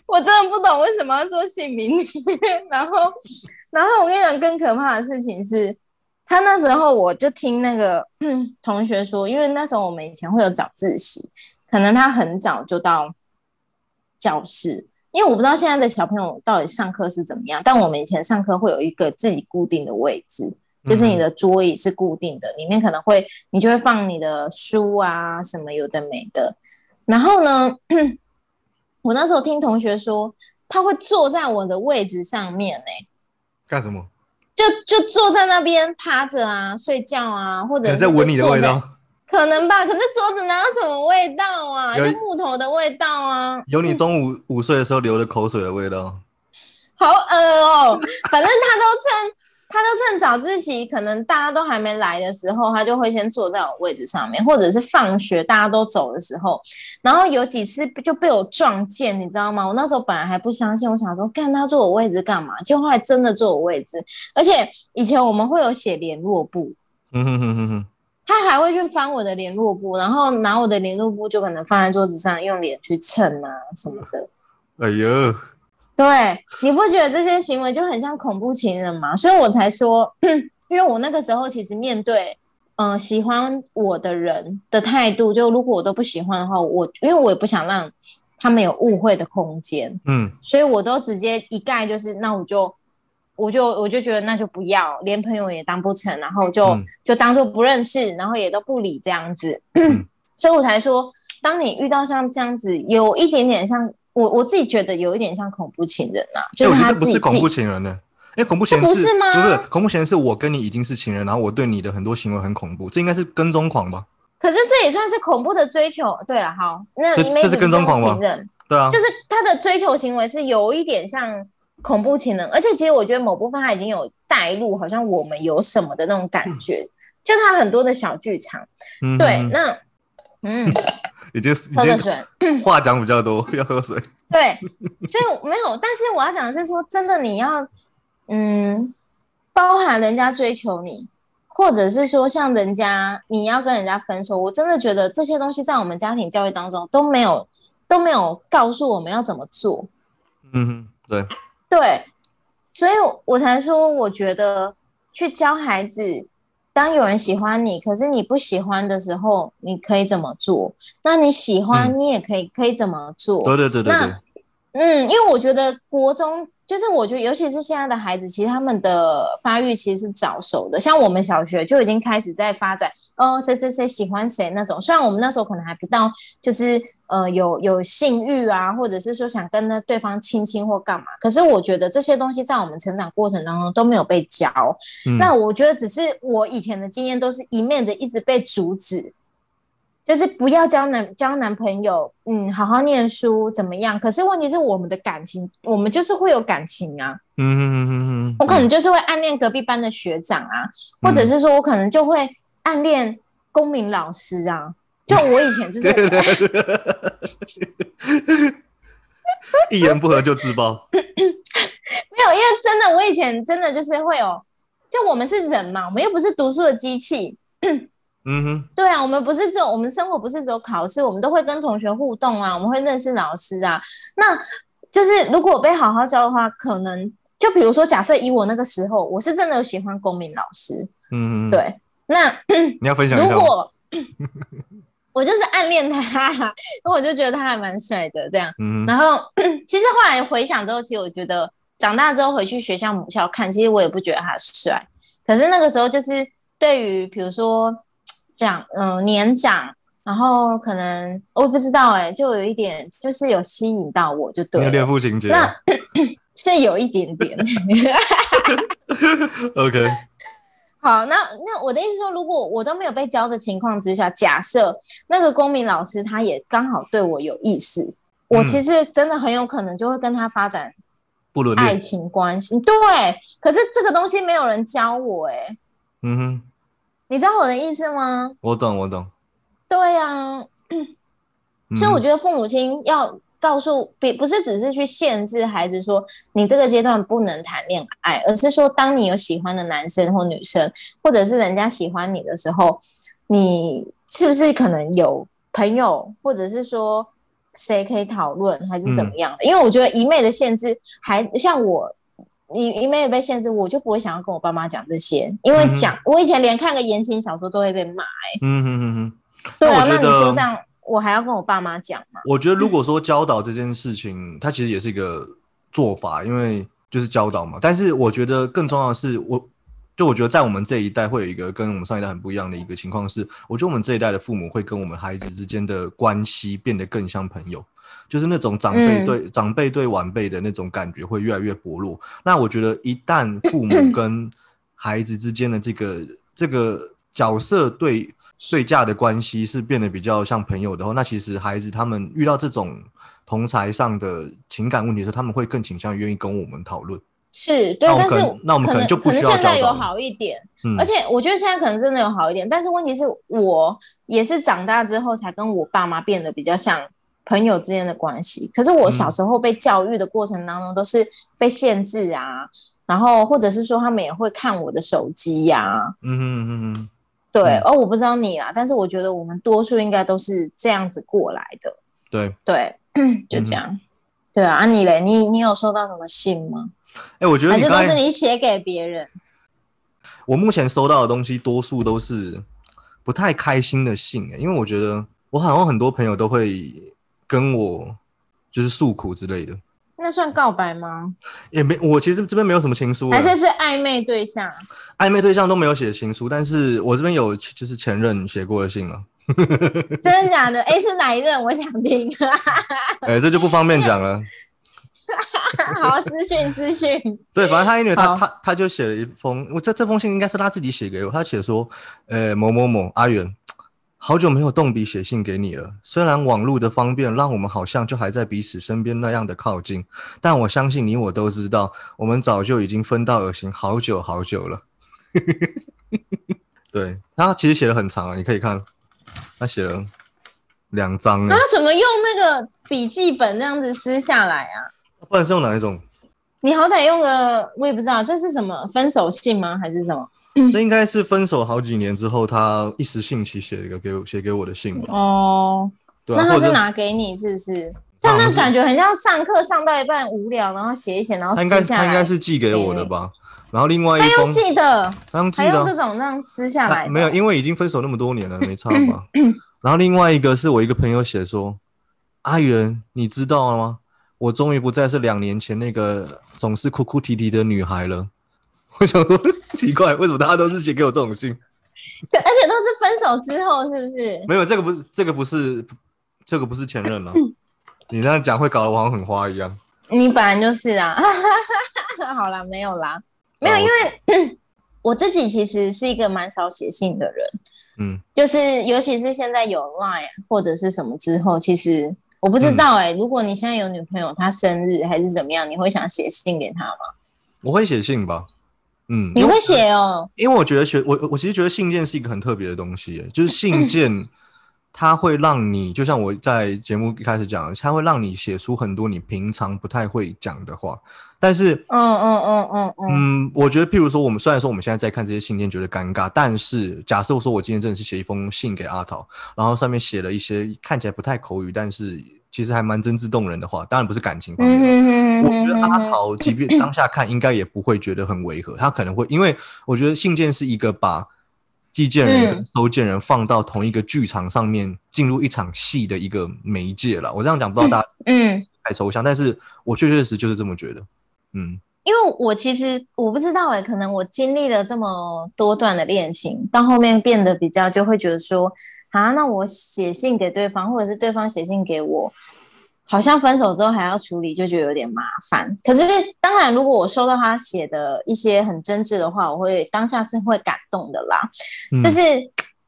我真的不懂为什么要做姓名贴。然后，然后我跟你讲，更可怕的事情是，他那时候我就听那个 同学说，因为那时候我们以前会有早自习，可能他很早就到教室。因为我不知道现在的小朋友到底上课是怎么样，但我们以前上课会有一个自己固定的位置，就是你的桌椅是固定的，里面可能会你就会放你的书啊，什么有的没的。然后呢，我那时候听同学说，他会坐在我的位置上面、欸，干什么？就就坐在那边趴着啊，睡觉啊，或者是在闻你的味道。可能吧。可是桌子哪有什么味道啊？有就木头的味道啊，有你中午午睡的时候流的口水的味道。好恶哦、反正他都趁 他都趁早自习，可能大家都还没来的时候，他就会先坐在我位置上面，或者是放学大家都走的时候，然后有几次就被我撞见，你知道吗？我那时候本来还不相信，我想说，干他坐我位置干嘛？结果后来真的坐我位置，而且以前我们会有写联络簿，嗯哼哼哼哼，他还会去翻我的联络簿，然后拿我的联络簿就可能放在桌子上，用脸去蹭啊什么的。哎呦，对，你不觉得这些行为就很像恐怖情人吗？所以我才说，因为我那个时候其实面对，嗯、喜欢我的人的态度，就如果我都不喜欢的话，我因为我也不想让他们有误会的空间，嗯所以我都直接一概就是，那我就。我就我就觉得那就不要，连朋友也当不成，然后就、嗯就当做不认识，然后也都不理这样子，嗯 所以我才说，当你遇到像这样子，有一点点像我我自己觉得有一点像恐怖情人啊，就是他自己得不是恐怖情人呢，因为恐怖情人这不是吗不是恐怖情人是我跟你已经是情人，然后我对你的很多行为很恐怖，这应该是跟踪狂吧？可是这也算是恐怖的追求。对了，好，那这 maybe 这是跟踪狂吗对啊，就是他的追求行为是有一点像恐怖情人，而且其实我觉得某部分他已经有带入，好像我们有什么的那种感觉，就他很多的小剧场。嗯对，那 嗯，已经喝个已经水。话讲比较多，要喝水。对，所以没有，但是我要讲的是说，真的你要，嗯，包含人家追求你，或者是说像人家你要跟人家分手，我真的觉得这些东西在我们家庭教育当中都没有都没有告诉我们要怎么做。嗯哼，对，对，所以我才说，我觉得去教孩子，当有人喜欢你，可是你不喜欢的时候，你可以怎么做？那你喜欢，嗯你也可以可以怎么做？对对对对对那，嗯，因为我觉得国中就是我觉得，尤其是现在的孩子，其实他们的发育其实是早熟的。像我们小学就已经开始在发展，哦，谁谁谁喜欢谁那种。虽然我们那时候可能还不到，就是呃有有性欲啊，或者是说想跟那对方亲亲或干嘛，可是我觉得这些东西在我们成长过程当中都没有被教。嗯那我觉得只是我以前的经验都是一面的一直被阻止，就是不要交男交男朋友，嗯，好好念书怎么样？可是问题是我们的感情，我们就是会有感情啊，嗯哼哼哼哼，我可能就是会暗恋隔壁班的学长啊，或者是说我可能就会暗恋公民老师啊。就我以前就是一言不合就自爆。没有，因为真的，我以前真的就是会有，就我们是人嘛，我们又不是读书的机器，嗯哼，对啊，我们不是只有我们生活不是只有考试，我们都会跟同学互动啊，我们会认识老师啊。那就是如果我被好好教的话，可能就比如说，假设以我那个时候，我是真的有喜欢公民老师，嗯哼，，对。那你要分享一下。如果 我就是暗恋他，因为我就觉得他还蛮帅的这样。嗯，然后其实后来回想之后，其实我觉得长大之后回去学校母校看，其实我也不觉得他帅。可是那个时候就是对于比如说这样，嗯、年长，然后可能我不知道哎、就有一点就是有吸引到我就对你有父情节那啊。是有一点点。OK，好，那那我的意思说，如果我都没有被教的情况之下，假设那个公民老师他也刚好对我有意思，我嗯其实真的很有可能就会跟他发展不伦恋。爱情关系。对，可是这个东西没有人教我、欸，嗯哼，你知道我的意思吗？我懂，我懂。对呀、所以我觉得父母亲要告诉，不不是只是去限制孩子说你这个阶段不能谈恋爱，而是说当你有喜欢的男生或女生，或者是人家喜欢你的时候，你是不是可能有朋友，或者是说谁可以讨论，还是怎么样的？因为我觉得一昧的限制，还像我。一一昧的被限制，我就不会想要跟我爸妈讲这些，因为讲、我以前连看个言情小说都会被骂。嗯哼哼哼。对啊，那你说这样，我还要跟我爸妈讲吗？我觉得如 果说教导这件事情，它其实也是一个做法，因为就是教导嘛。但是我觉得更重要的是，我就我觉得在我们这一代会有一个跟我们上一代很不一样的一个情况是，我觉得我们这一代的父母会跟我们孩子之间的关系变得更像朋友。就是那种长辈嗯对、长辈对晚辈的那种感觉会越来越薄弱。那我觉得一旦父母跟孩子之间的这个这个角色对对价的关系是变得比较像朋友的话，那其实孩子他们遇到这种同才上的情感问题的时候，他们会更倾向愿意跟我们讨论。是对，但是那我们可能就不需要可能现在有好一点，嗯，而且我觉得现在可能真的有好一点，但是问题是我也是长大之后才跟我爸妈变得比较像朋友之间的关系。可是我小时候被教育的过程当中都是被限制啊，然后或者是说他们也会看我的手机呀，嗯嗯嗯嗯，对，哦，我不知道你啦，但是我觉得我们多数应该都是这样子过来的，对对，就这样，对啊，啊你嘞，你你有收到什么信吗？哎，我觉得还是都是你写给别人。我目前收到的东西，多数都是不太开心的信。哎，因为我觉得我好像很多朋友都会跟我就是诉苦之类的。那算告白吗？也没，我其实这边没有什么情书。还是是暧昧对象？暧昧对象都没有写情书，但是我这边有就是前任写过的信了。真的假的？哎，是哪一任？我想听。哎，这就不方便讲了。好，私讯私讯。对，反正他因为他他他就写了一封，我这这封信应该是他自己写给我。他写说，呃，某某某阿远，好久没有动笔写信给你了。虽然网络的方便让我们好像就还在彼此身边那样的靠近，但我相信你我都知道，我们早就已经分道而行好久好久了。对，他其实写的很长啊，你可以看，他写了两张。他怎么用那个笔记本那样子撕下来啊？不然是用哪一种？你好歹用个，我也不知道这是什么分手信吗？还是什么？这应该是分手好几年之后，他一时兴起写一个给我写给我的信吧。哦，对那他是拿给你是不是？但那感觉很像上课上到一半无聊，然后写一写，然后他应该他应该是寄给我的吧？然后另外一封寄的，他用还用这种那样撕下来？没有，因为已经分手那么多年了，没差 吧？然后另外一个是我一个朋友写说：“阿元，你知道了吗？”我终于不再是两年前那个总是哭哭啼啼的女孩了。我想说，奇怪，为什么大家都是写给我这种信？对，而且都是分手之后，是不是？没有，这个不是，这个不是，这个不是前任了。你这样讲会搞得我好像很花一样。你本来就是啊。好啦，没有啦，没有，因为 我自己其实是一个蛮少写信的人。嗯，就是尤其是现在有 Line 或者是什么之后，其实。我不知道哎，如果你现在有女朋友，她生日还是怎么样，你会想写信给她吗？我会写信吧，嗯，你会写哦，因为我觉得学我我其实觉得信件是一个很特别的东西，就是信件 它会让你，就像我在节目一开始讲，它会让你写出很多你平常不太会讲的话。但是，嗯嗯嗯嗯嗯，我觉得，譬如说，我们虽然说我们现在在看这些信件觉得尴尬，但是假设我说我今天真的是写一封信给阿桃，然后上面写了一些看起来不太口语，但是其实还蛮真挚动人的话，当然不是感情方面。我觉得阿豪即便当下看，应该也不会觉得很违和，他可能会，因为我觉得信件是一个把寄件人跟收件人放到同一个剧场上面进入一场戏的一个媒介了。我这样讲不知道大家嗯太抽象，但是我确确实实就是这么觉得。嗯，因为我其实我不知道哎，可能我经历了这么多段的恋情，到后面变得比较就会觉得说，啊，那我写信给对方，或者是对方写信给我，好像分手之后还要处理，就觉得有点麻烦。可是当然，如果我收到他写的一些很真挚的话，我会当下是会感动的啦。就是，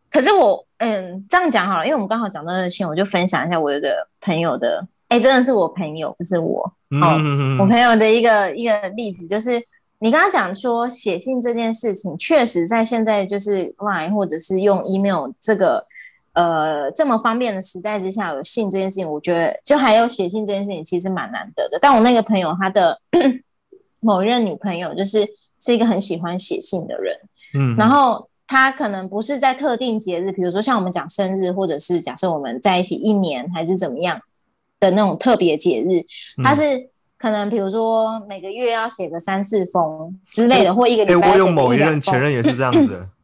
可是我嗯这样讲好了，因为我们刚好讲到那信，我就分享一下我有个朋友的。哎，真的是我朋友，不是我。好，我朋友的一个一个例子，就是你刚刚讲说写信这件事情，确实在现在就是 Line 或者是用 email 这个呃这么方便的时代之下，有信这件事情，我觉得就还有写信这件事情，其实蛮难得的。但我那个朋友他的 某一任女朋友，就是是一个很喜欢写信的人。嗯，然后他可能不是在特定节日，比如说像我们讲生日，或者是假设我们在一起一年还是怎么样。的那种特别节日，他是可能比如说每个月要写个三四封之类的，或一个礼拜写某一任前任也是这样子。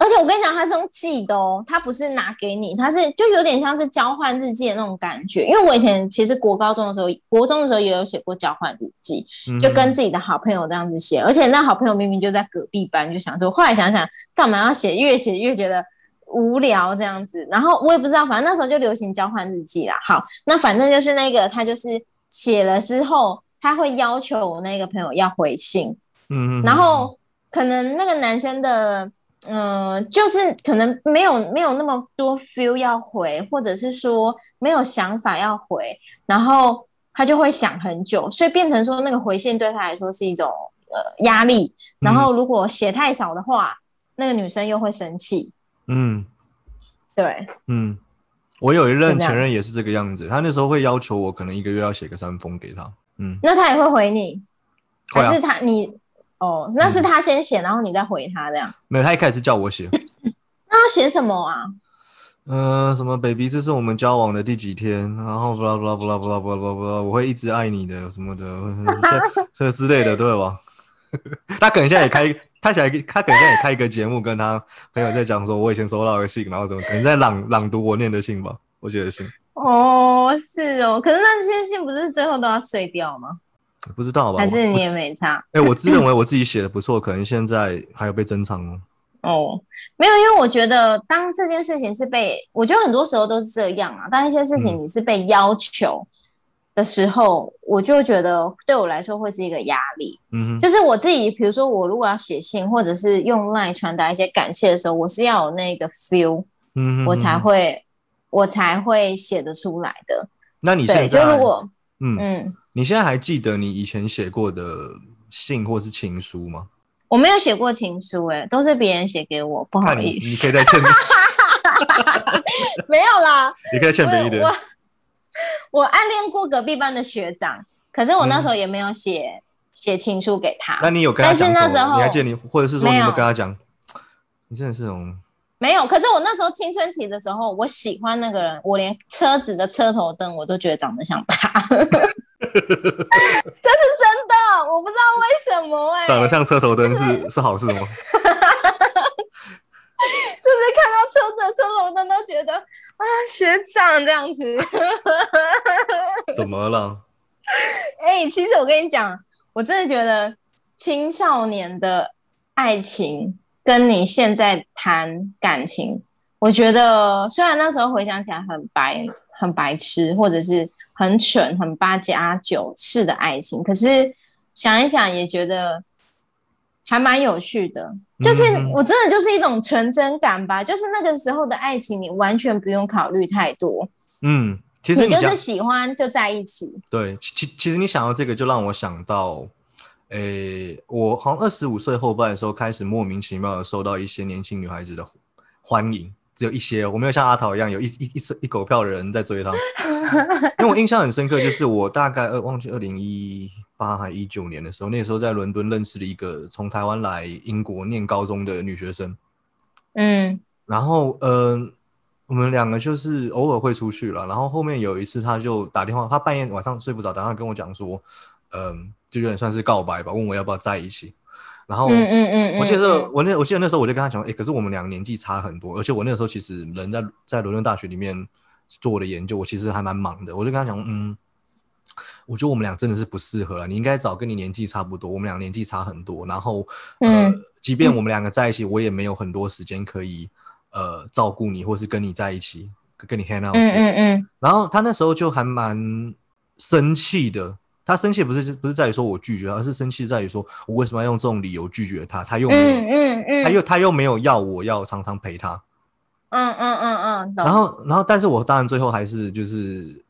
而且我跟你讲，他是用寄的哦，他不是拿给你，他是就有点像是交换日记的那种感觉。因为我以前其实国高中的时候，国中的时候也有写过交换日记，就跟自己的好朋友这样子写。而且那好朋友明明就在隔壁班，就想说，后来想想干嘛要写，越写越觉得。无聊这样子，然后我也不知道，反正那时候就流行交换日记啦。好，那反正就是那个他就是写了之后，他会要求我那个朋友要回信，嗯，然后可能那个男生的嗯、就是可能没有没有那么多 feel 要回，或者是说没有想法要回，然后他就会想很久，所以变成说那个回信对他来说是一种呃压力。然后如果写太少的话，那个女生又会生气。嗯对，嗯，我有一任前任也是这个样子，他那时候会要求我可能一个月要写个三封给他。嗯，那他也会回你，还是他你哦？那是他先写，然后你再回他这样。没有，他一开始叫我写，那要写什么啊？呃，什么 baby，这是我们交往的第几天，然后 blah blah blah blah blah blah blah，我会一直爱你的什么的，这这之类的，对吧？他可能现在也开，他想他可能现在也开一个节目，跟他朋友在讲说，我以前收到的信，然后怎么可能在朗朗读我念的信吧？我写的信，哦，是哦。可是那些信不是最后都要碎掉吗？不知道吧？我还是你也没差？哎、我自认为我自己写的不错，可能现在还有被珍藏哦。哦，没有，因为我觉得当这件事情是被，我觉得很多时候都是这样啊。当一些事情嗯你是被要求的时候，我就觉得对我来说会是一个压力。嗯哼，就是我自己，比如说我如果要写信，或者是用 LINE 传达一些感谢的时候，我是要有那个 feel，嗯哼，我才。会我才会写得出来的。那你现在，就如果嗯，嗯，你现在还记得你以前写过的信或是情书吗？我没有写过情书，哎，都是别人写给我，不好意思，你可以再欠，没有啦。你可以欠别一点 我。暗恋过隔壁班的学长，可是我那时候也没有写写、情书给他。嗯那你有跟他但是？那时候你还记得你，或者是说你有跟他讲？你真的是那种，没有，可是我那时候青春期的时候，我喜欢那个人，我连车子的车头灯我都觉得长得像他，这是真的，我不知道为什么哎、长得像车头灯是是好事吗？就是看到车子的车头灯都觉得啊学长这样子。怎么了？哎、其实我跟你讲，我真的觉得青少年的爱情跟你现在谈感情，我觉得虽然那时候回想起来很白、很白痴，或者是很蠢、很八加九式的爱情，可是想一想也觉得还蛮有趣的。就是嗯我真的就是一种纯真感吧，就是那个时候的爱情，你完全不用考虑太多，嗯，其实你你就是喜欢就在一起。对，其其其实你想到这个，就让我想到，诶，我好像二十五岁后半的时候，开始莫名其妙的受到一些年轻女孩子的欢迎，只有一些，我没有像阿桃一样有一一一一狗票的人在追她。因为我印象很深刻，就是我大概二忘记二零一八还一九年的时候，那时候在伦敦认识了一个从台湾来英国念高中的女学生，嗯然后呃，我们两个就是偶尔会出去了。然后后面有一次，她就打电话，她半夜晚上睡不着，打电话跟我讲说，嗯、就有点算是告白吧，问我要不要在一起。然后嗯嗯嗯嗯，我记得嗯我那我记得那时候我就跟他讲，哎、可是我们两个年纪差很多，而且我那个时候其实人在在伦敦大学里面做我的研究，我其实还蛮忙的。我就跟他讲，嗯，我觉得我们俩真的是不适合了，你应该找跟你年纪差不多，我们俩年纪差很多，然后呃，嗯即便我们两个在一起，我也没有很多时间可以呃照顾你，或是跟你在一起，跟你 hang out。嗯嗯嗯然后他那时候就还蛮生气的。他生气不是不是在于说我拒绝他，而是生气在于说我为什么要用这种理由拒绝他？他又没有，嗯嗯嗯，他又他又没有要我要常常陪他。嗯嗯嗯嗯，懂。然后然后，但是我当然最后还是就是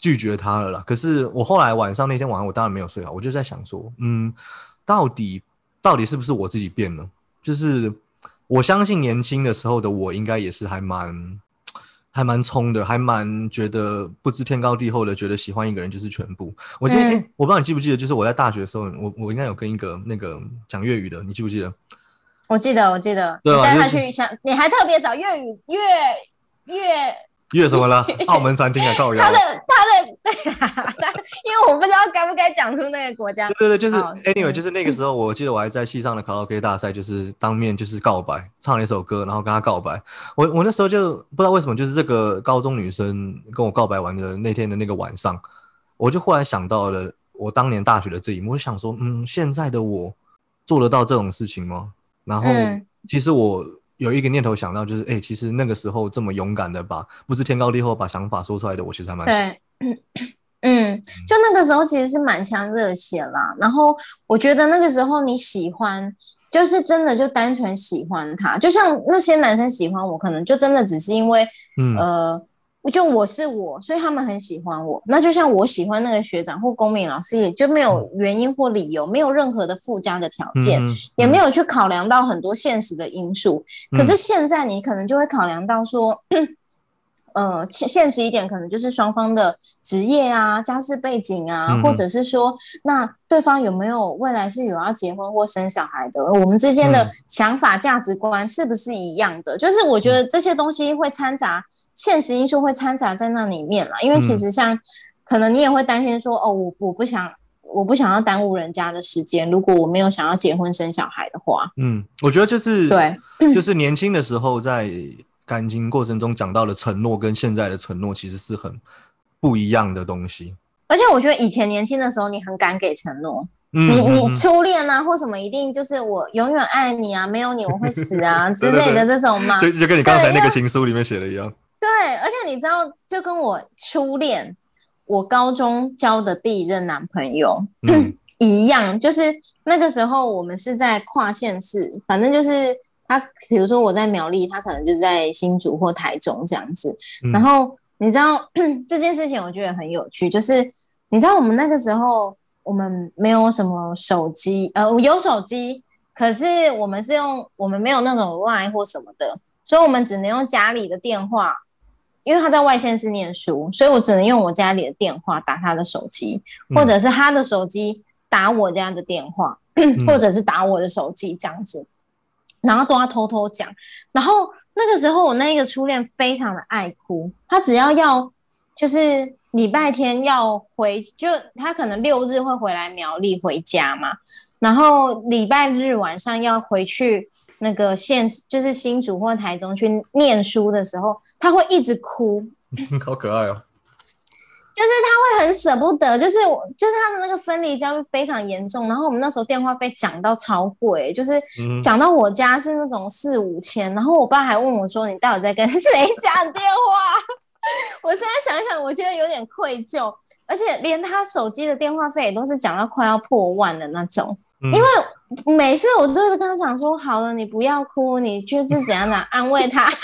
拒绝他了啦。可是我后来晚上那天晚上，我当然没有睡好，我就在想说，嗯，到底到底是不是我自己变了？就是我相信年轻的时候的我，应该也是还蛮还蛮冲的，还蛮觉得不知天高地厚的，觉得喜欢一个人就是全部。我记得，嗯诶我不知道你记不记得，就是我在大学的时候，我我应该有跟一个那个讲粤语的，你记不记得？我记得我记得，你带对啊就是他去想，你还特别找粤语粤粤粤什么了？澳门餐厅啊，靠腰他的他的 对啊，他因为我不知道该不该讲出那个国家对。对对，就是 anyway，嗯就是那个时候，我记得我还在系上的卡拉 OK 大赛，就是当面就是告白，唱了一首歌，然后跟他告白。我我那时候就不知道为什么，就是这个高中女生跟我告白完的那天的那个晚上，我就忽然想到了我当年大学的这一幕，我就想说，嗯，现在的我做得到这种事情吗？然后嗯其实我有一个念头想到，就是哎、其实那个时候这么勇敢的把不知天高地厚把想法说出来的我，其实还蛮对，嗯嗯，就那个时候其实是满腔热血啦。然后我觉得那个时候你喜欢，就是真的就单纯喜欢他，就像那些男生喜欢我，可能就真的只是因为，嗯。呃，就我是我，所以他们很喜欢我。那就像我喜欢那个学长或公民老师，也就没有原因或理由，没有任何的附加的条件，嗯也没有去考量到很多现实的因素。可嗯是现在你可能就会考量到说，呃，现现实一点，可能就是双方的职业啊、家世背景啊，嗯或者是说，那对方有没有未来是有要结婚或生小孩的，我们之间的嗯想法、价值观是不是一样的？就是我觉得这些东西会掺杂现实因素，会掺杂在那里面啦。因为其实像，可能你也会担心说，哦，我我不想。我不想要耽误人家的时间。如果我没有想要结婚生小孩的话，嗯，我觉得就是对，就是年轻的时候在感情过程中讲到的承诺，跟现在的承诺其实是很不一样的东西。而且我觉得以前年轻的时候，你很敢给承诺，嗯，你你初恋啊或什么，一定就是我永远爱你啊，没有你我会死啊 之类的这种嘛。就就跟你刚才那个情书里面写的一样。对，而且你知道，就跟我初恋，我高中交的第一任男朋友嗯一样，就是那个时候我们是在跨县市，反正就是他，比如说我在苗栗，他可能就是在新竹或台中这样子。嗯然后你知道 这件事情，我觉得很有趣，就是你知道我们那个时候我们没有什么手机，呃，有手机，可是我们是用我们没有那种 Line 或什么的，所以我们只能用家里的电话。因为他在外县市念书，所以我只能用我家里的电话打他的手机，嗯或者是他的手机打我家的电话，或者是打我的手机这样子，然后都要偷偷讲。然后那个时候我那一个初恋非常的爱哭，他只要要就是礼拜天要回，就他可能六日会回来苗栗回家嘛，然后礼拜日晚上要回去那个县，就是新竹或台中去念书的时候，他会一直哭，好可爱哦。就是他会很舍不得，就是我就是他的那个分离焦虑非常严重。然后我们那时候电话费讲到超贵，就是嗯讲到我家是那种四五千。然后我爸还问我说：“你到底在跟谁讲电话？”我现在想想，我觉得有点愧疚，而且连他手机的电话费也都是讲到快要破万的那种。因因为每次我都是跟他讲说：“好了，你不要哭，你就是怎样的安慰他。”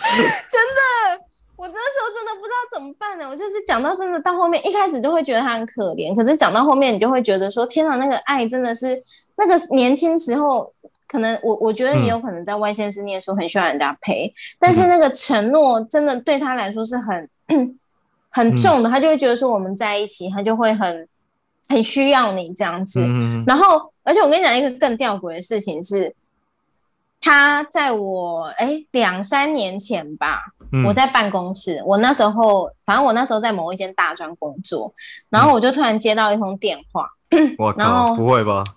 真的，我那时候真的不知道怎么办呢。我就是讲到真的到后面，一开始就会觉得他很可怜，可是讲到后面，你就会觉得说：“天哪，那个爱真的是那个年轻时候。”可能我我觉得也有可能在外县市念书，很需要人家陪，但是那个承诺真的对他来说是很 很重的，他就会觉得说我们在一起，他就会很很需要你这样子。嗯然后，而且我跟你讲一个更吊诡的事情是，他在我哎两三年前吧，嗯我在办公室，我那时候反正我那时候在某一间大专工作，然后我就突然接到一通电话，我 然后靠，不会吧？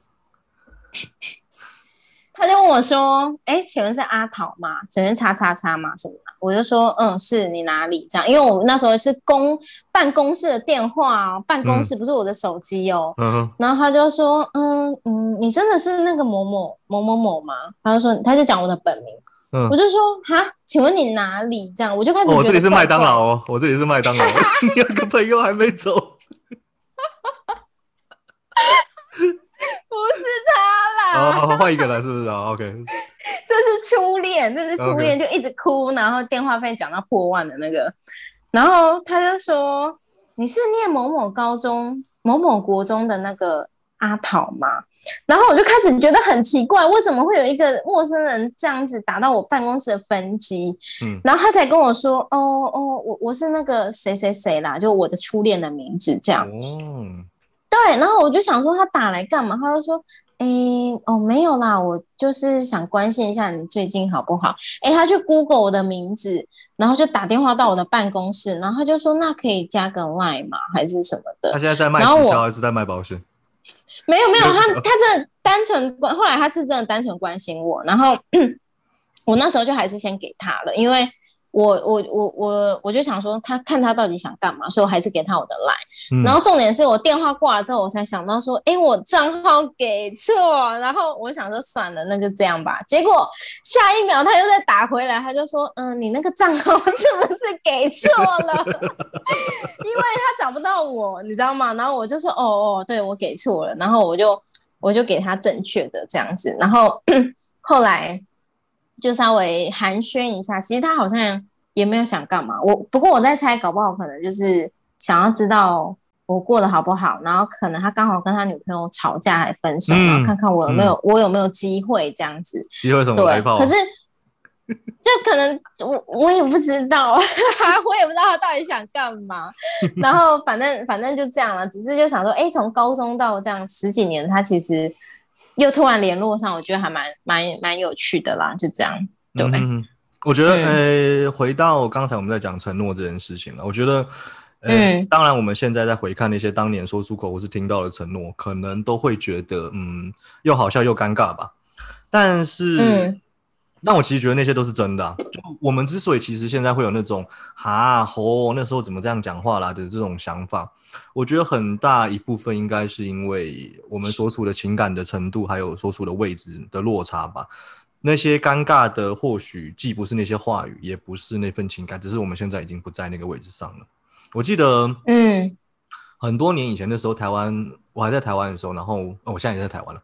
他就问我说：“哎，请问是阿桃吗？请问叉叉叉吗？什么的？”我就说：“嗯，是你哪里？”这样，因为我那时候是公办公室的电话哦，办公室不是我的手机哦。嗯哼，然后他就说：“嗯嗯，你真的是那个某某某某某吗？”他就说，他就讲我的本名，嗯。我就说：“哈，请问你哪里？”这样，我就开始哦，觉得这里是麦当劳哦，我这里是麦当劳，你有个朋友还没走。不是他啦，哦，换一个了，是不是？啊？OK，这是初恋，这是初恋，就一直哭，然后电话费讲到破万的那个，然后他就说：“你是念某某高中、某某国中的那个阿桃吗？”然后我就开始觉得很奇怪，为什么会有一个陌生人这样子打到我办公室的分机？嗯然后他才跟我说：“哦哦，我我是那个谁谁谁啦，就我的初恋的名字这样。”哦，对，然后我就想说他打来干嘛？他就说，诶，哦，没有啦，我就是想关心一下你最近好不好？诶，他去 Google 我的名字，然后就打电话到我的办公室，然后他就说，那可以加个 Line 吗？还是什么的？他现在在卖直销还是在卖保险？没有没有，他他真的单纯关，后来他是真的单纯关心我，然后 我那时候就还是先给他了，因为我我我我我就想说他看他到底想干嘛，所以我还是给他我的 line。嗯然后重点是我电话挂了之后，我才想到说，哎，我账号给错，然后我想说算了，那就这样吧。结果下一秒他又再打回来，他就说，嗯，你那个账号 是不是给错了？因为他找不到我，你知道吗？然后我就说，哦哦，对我给错了，然后我就我就给他正确的这样子，然后 后来就稍微寒暄一下，其实他好像也没有想干嘛。我不过我在猜，搞不好可能就是想要知道我过得好不好，然后可能他刚好跟他女朋友吵架还分手，嗯然后看看我有没有、我有没有机会这样子。机会什么对可是就可能我我也不知道，我也不知道他到底想干嘛。然后反正反正就这样了，只是就想说，哎，从高中到这样十几年，他其实又突然联络上，我觉得还蛮蛮蛮有趣的啦，就这样。对，嗯我觉得，嗯呃，回到刚才我们在讲承诺这件事情了，我觉得，呃，嗯当然我们现在在回看那些当年说出口或是听到的承诺，可能都会觉得，嗯，又好笑又尴尬吧。但是，嗯但我其实觉得那些都是真的、啊。就我们之所以其实现在会有那种哈吼那时候怎么这样讲话啦的这种想法，我觉得很大一部分应该是因为我们所处的情感的程度，还有所处的位置的落差吧。那些尴尬的，或许既不是那些话语，也不是那份情感，只是我们现在已经不在那个位置上了。我记得嗯很多年以前的时候，台湾我还在台湾的时候，然后、哦、我现在也在台湾了。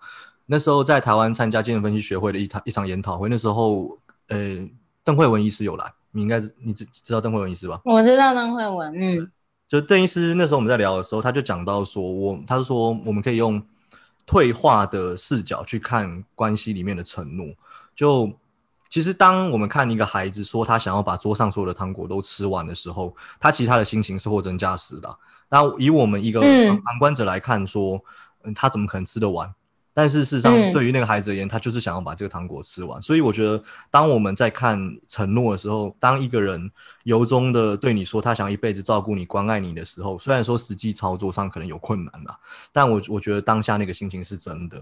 那时候在台湾参加精神分析学会的一场一场研讨会，那时候呃邓慧文医师有来，你应该知你知知道邓慧文医师吧？我知道邓慧文，嗯就邓医师那时候我们在聊的时候，他就讲到说，我他就说我们可以用退化的视角去看关系里面的承诺。就其实当我们看一个孩子说他想要把桌上所有的糖果都吃完的时候，他其实他的心情是货真价实的啊。那以我们一个旁观者来看说，嗯，他怎么可能吃得完？但是事实上，嗯。对于那个孩子而言，他就是想要把这个糖果吃完。所以我觉得，当我们在看承诺的时候，当一个人由衷的对你说他想一辈子照顾你、关爱你的时候，虽然说实际操作上可能有困难啦，但我我觉得当下那个心情是真的。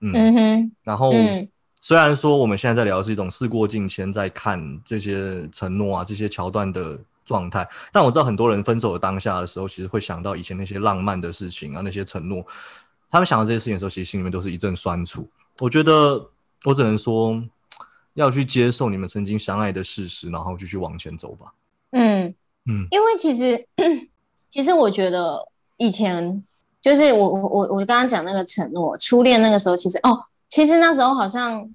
嗯，嗯哼。然后、嗯。虽然说我们现在在聊的是一种事过境迁，在看这些承诺啊、这些桥段的状态，但我知道很多人分手的当下的时候，其实会想到以前那些浪漫的事情啊、那些承诺，他们想到这些事情的时候，其实心里面都是一阵酸楚。我觉得我只能说，要去接受你们曾经相爱的事实，然后继续往前走吧。嗯。嗯因为其实，其实我觉得以前就是我我我我刚刚讲那个承诺，初恋那个时候，其实哦，其实那时候好像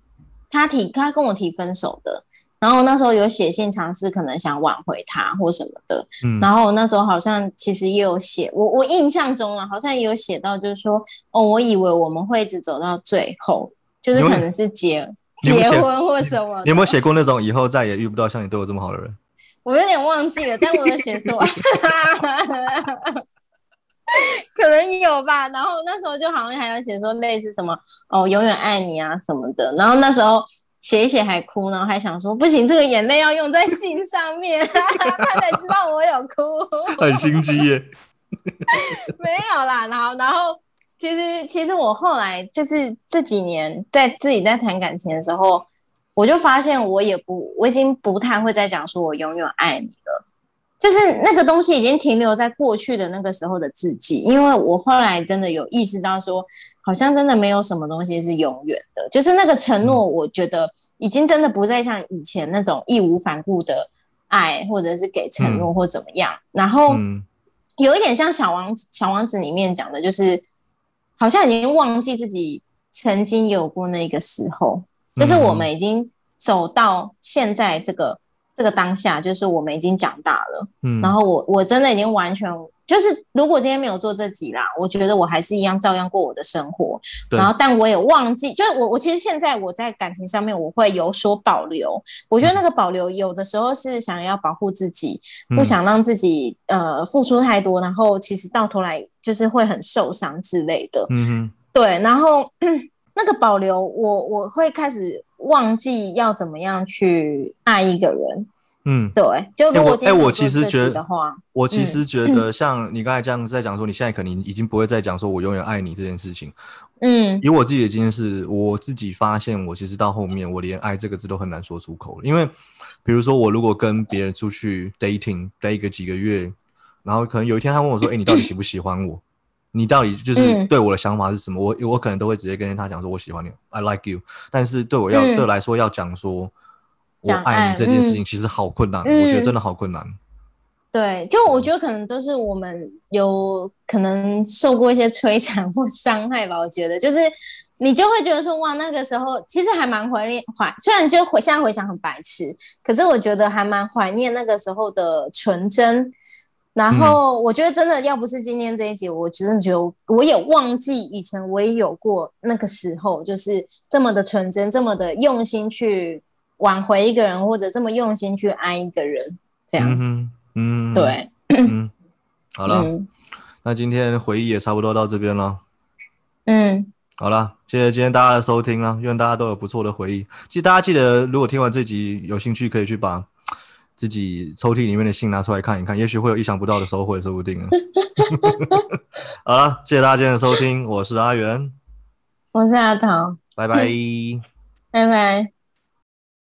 他提他跟我提分手的，然后那时候有写信尝试可能想挽回他或什么的，嗯然后那时候好像其实也有写，我我印象中了，好像也有写到，就是说哦，我以为我们会一直走到最后，就是可能是结结婚或什么有没有写过那种以后再也遇不到像你对我这么好的人？我有点忘记了，但我有写说，可能有吧。然后那时候就好像还有写说类似什么哦，永远爱你啊什么的。然后那时候写一写还哭，然后还想说不行，这个眼泪要用在信上面，他才知道我有哭。很心机耶。没有啦，然后然后其实其实我后来就是这几年在自己在谈感情的时候，我就发现我也不我已经不太会再讲说我永远爱你了，就是那个东西已经停留在过去的那个时候的自己，因为我后来真的有意识到说，好像真的没有什么东西是永远的，就是那个承诺，我觉得已经真的不再像以前那种义无反顾的爱，或者是给承诺或怎么样，然后。嗯。有一点像小王子，小王子里面讲的，就是好像已经忘记自己曾经有过那个时候，就是我们已经走到现在这个这个当下，就是我们已经长大了。嗯，然后我我真的已经完全就是，如果今天没有做这集啦，我觉得我还是一样照样过我的生活。然后，但我也忘记，就是我我其实现在我在感情上面我会有所保留。我觉得那个保留有的时候是想要保护自己，不嗯想让自己呃付出太多，然后其实到头来就是会很受伤之类的。嗯哼，对，然后 那个保留，我我会开始忘记要怎么样去爱一个人。嗯。对，就如果哎我其实觉得的话，我其嗯实觉得，像你刚才这样在讲说，你现在可能已经不会再讲说“我永远爱你”这件事情。嗯以我自己的经验是，我自己发现，我其实到后面，我连“爱”这个字都很难说出口。因为，比如说，我如果跟别人出去 dating 待个几个月，然后可能有一天他问我说：“哎、你到底喜不喜欢我？你到底就是嗯对我的想法是什么？”我我可能都会直接跟他讲说：“我喜欢你，I like you。”但是对我要、嗯对我来说，要讲说我讲爱你爱这件事嗯情，其实好困难，嗯我觉得真的好困难。对，就我觉得可能都是我们有可能受过一些摧残或伤害吧。我觉得就是你就会觉得说，哇，那个时候其实还蛮怀念怀，虽然就回现在回想很白痴，可是我觉得还蛮怀念那个时候的纯真。然后我觉得真的要不是今天这一集，我真的觉得我也忘记以前我也有过那个时候，就是这么的纯真，这么的用心去挽回一个人，或者这么用心去爱一个人，这样。嗯嗯，对，嗯，好了，那今天回忆也差不多到这边了。嗯，好了，谢谢今天大家的收听啊，愿大家都有不错的回忆。记得大家记得，如果听完这集有兴趣，可以去把。自己抽屉里面的信拿出来看一看，也许会有意想不到的收获，说不定。好了，谢谢大家今天的收听，我是阿元，我是阿桃，拜拜，拜拜。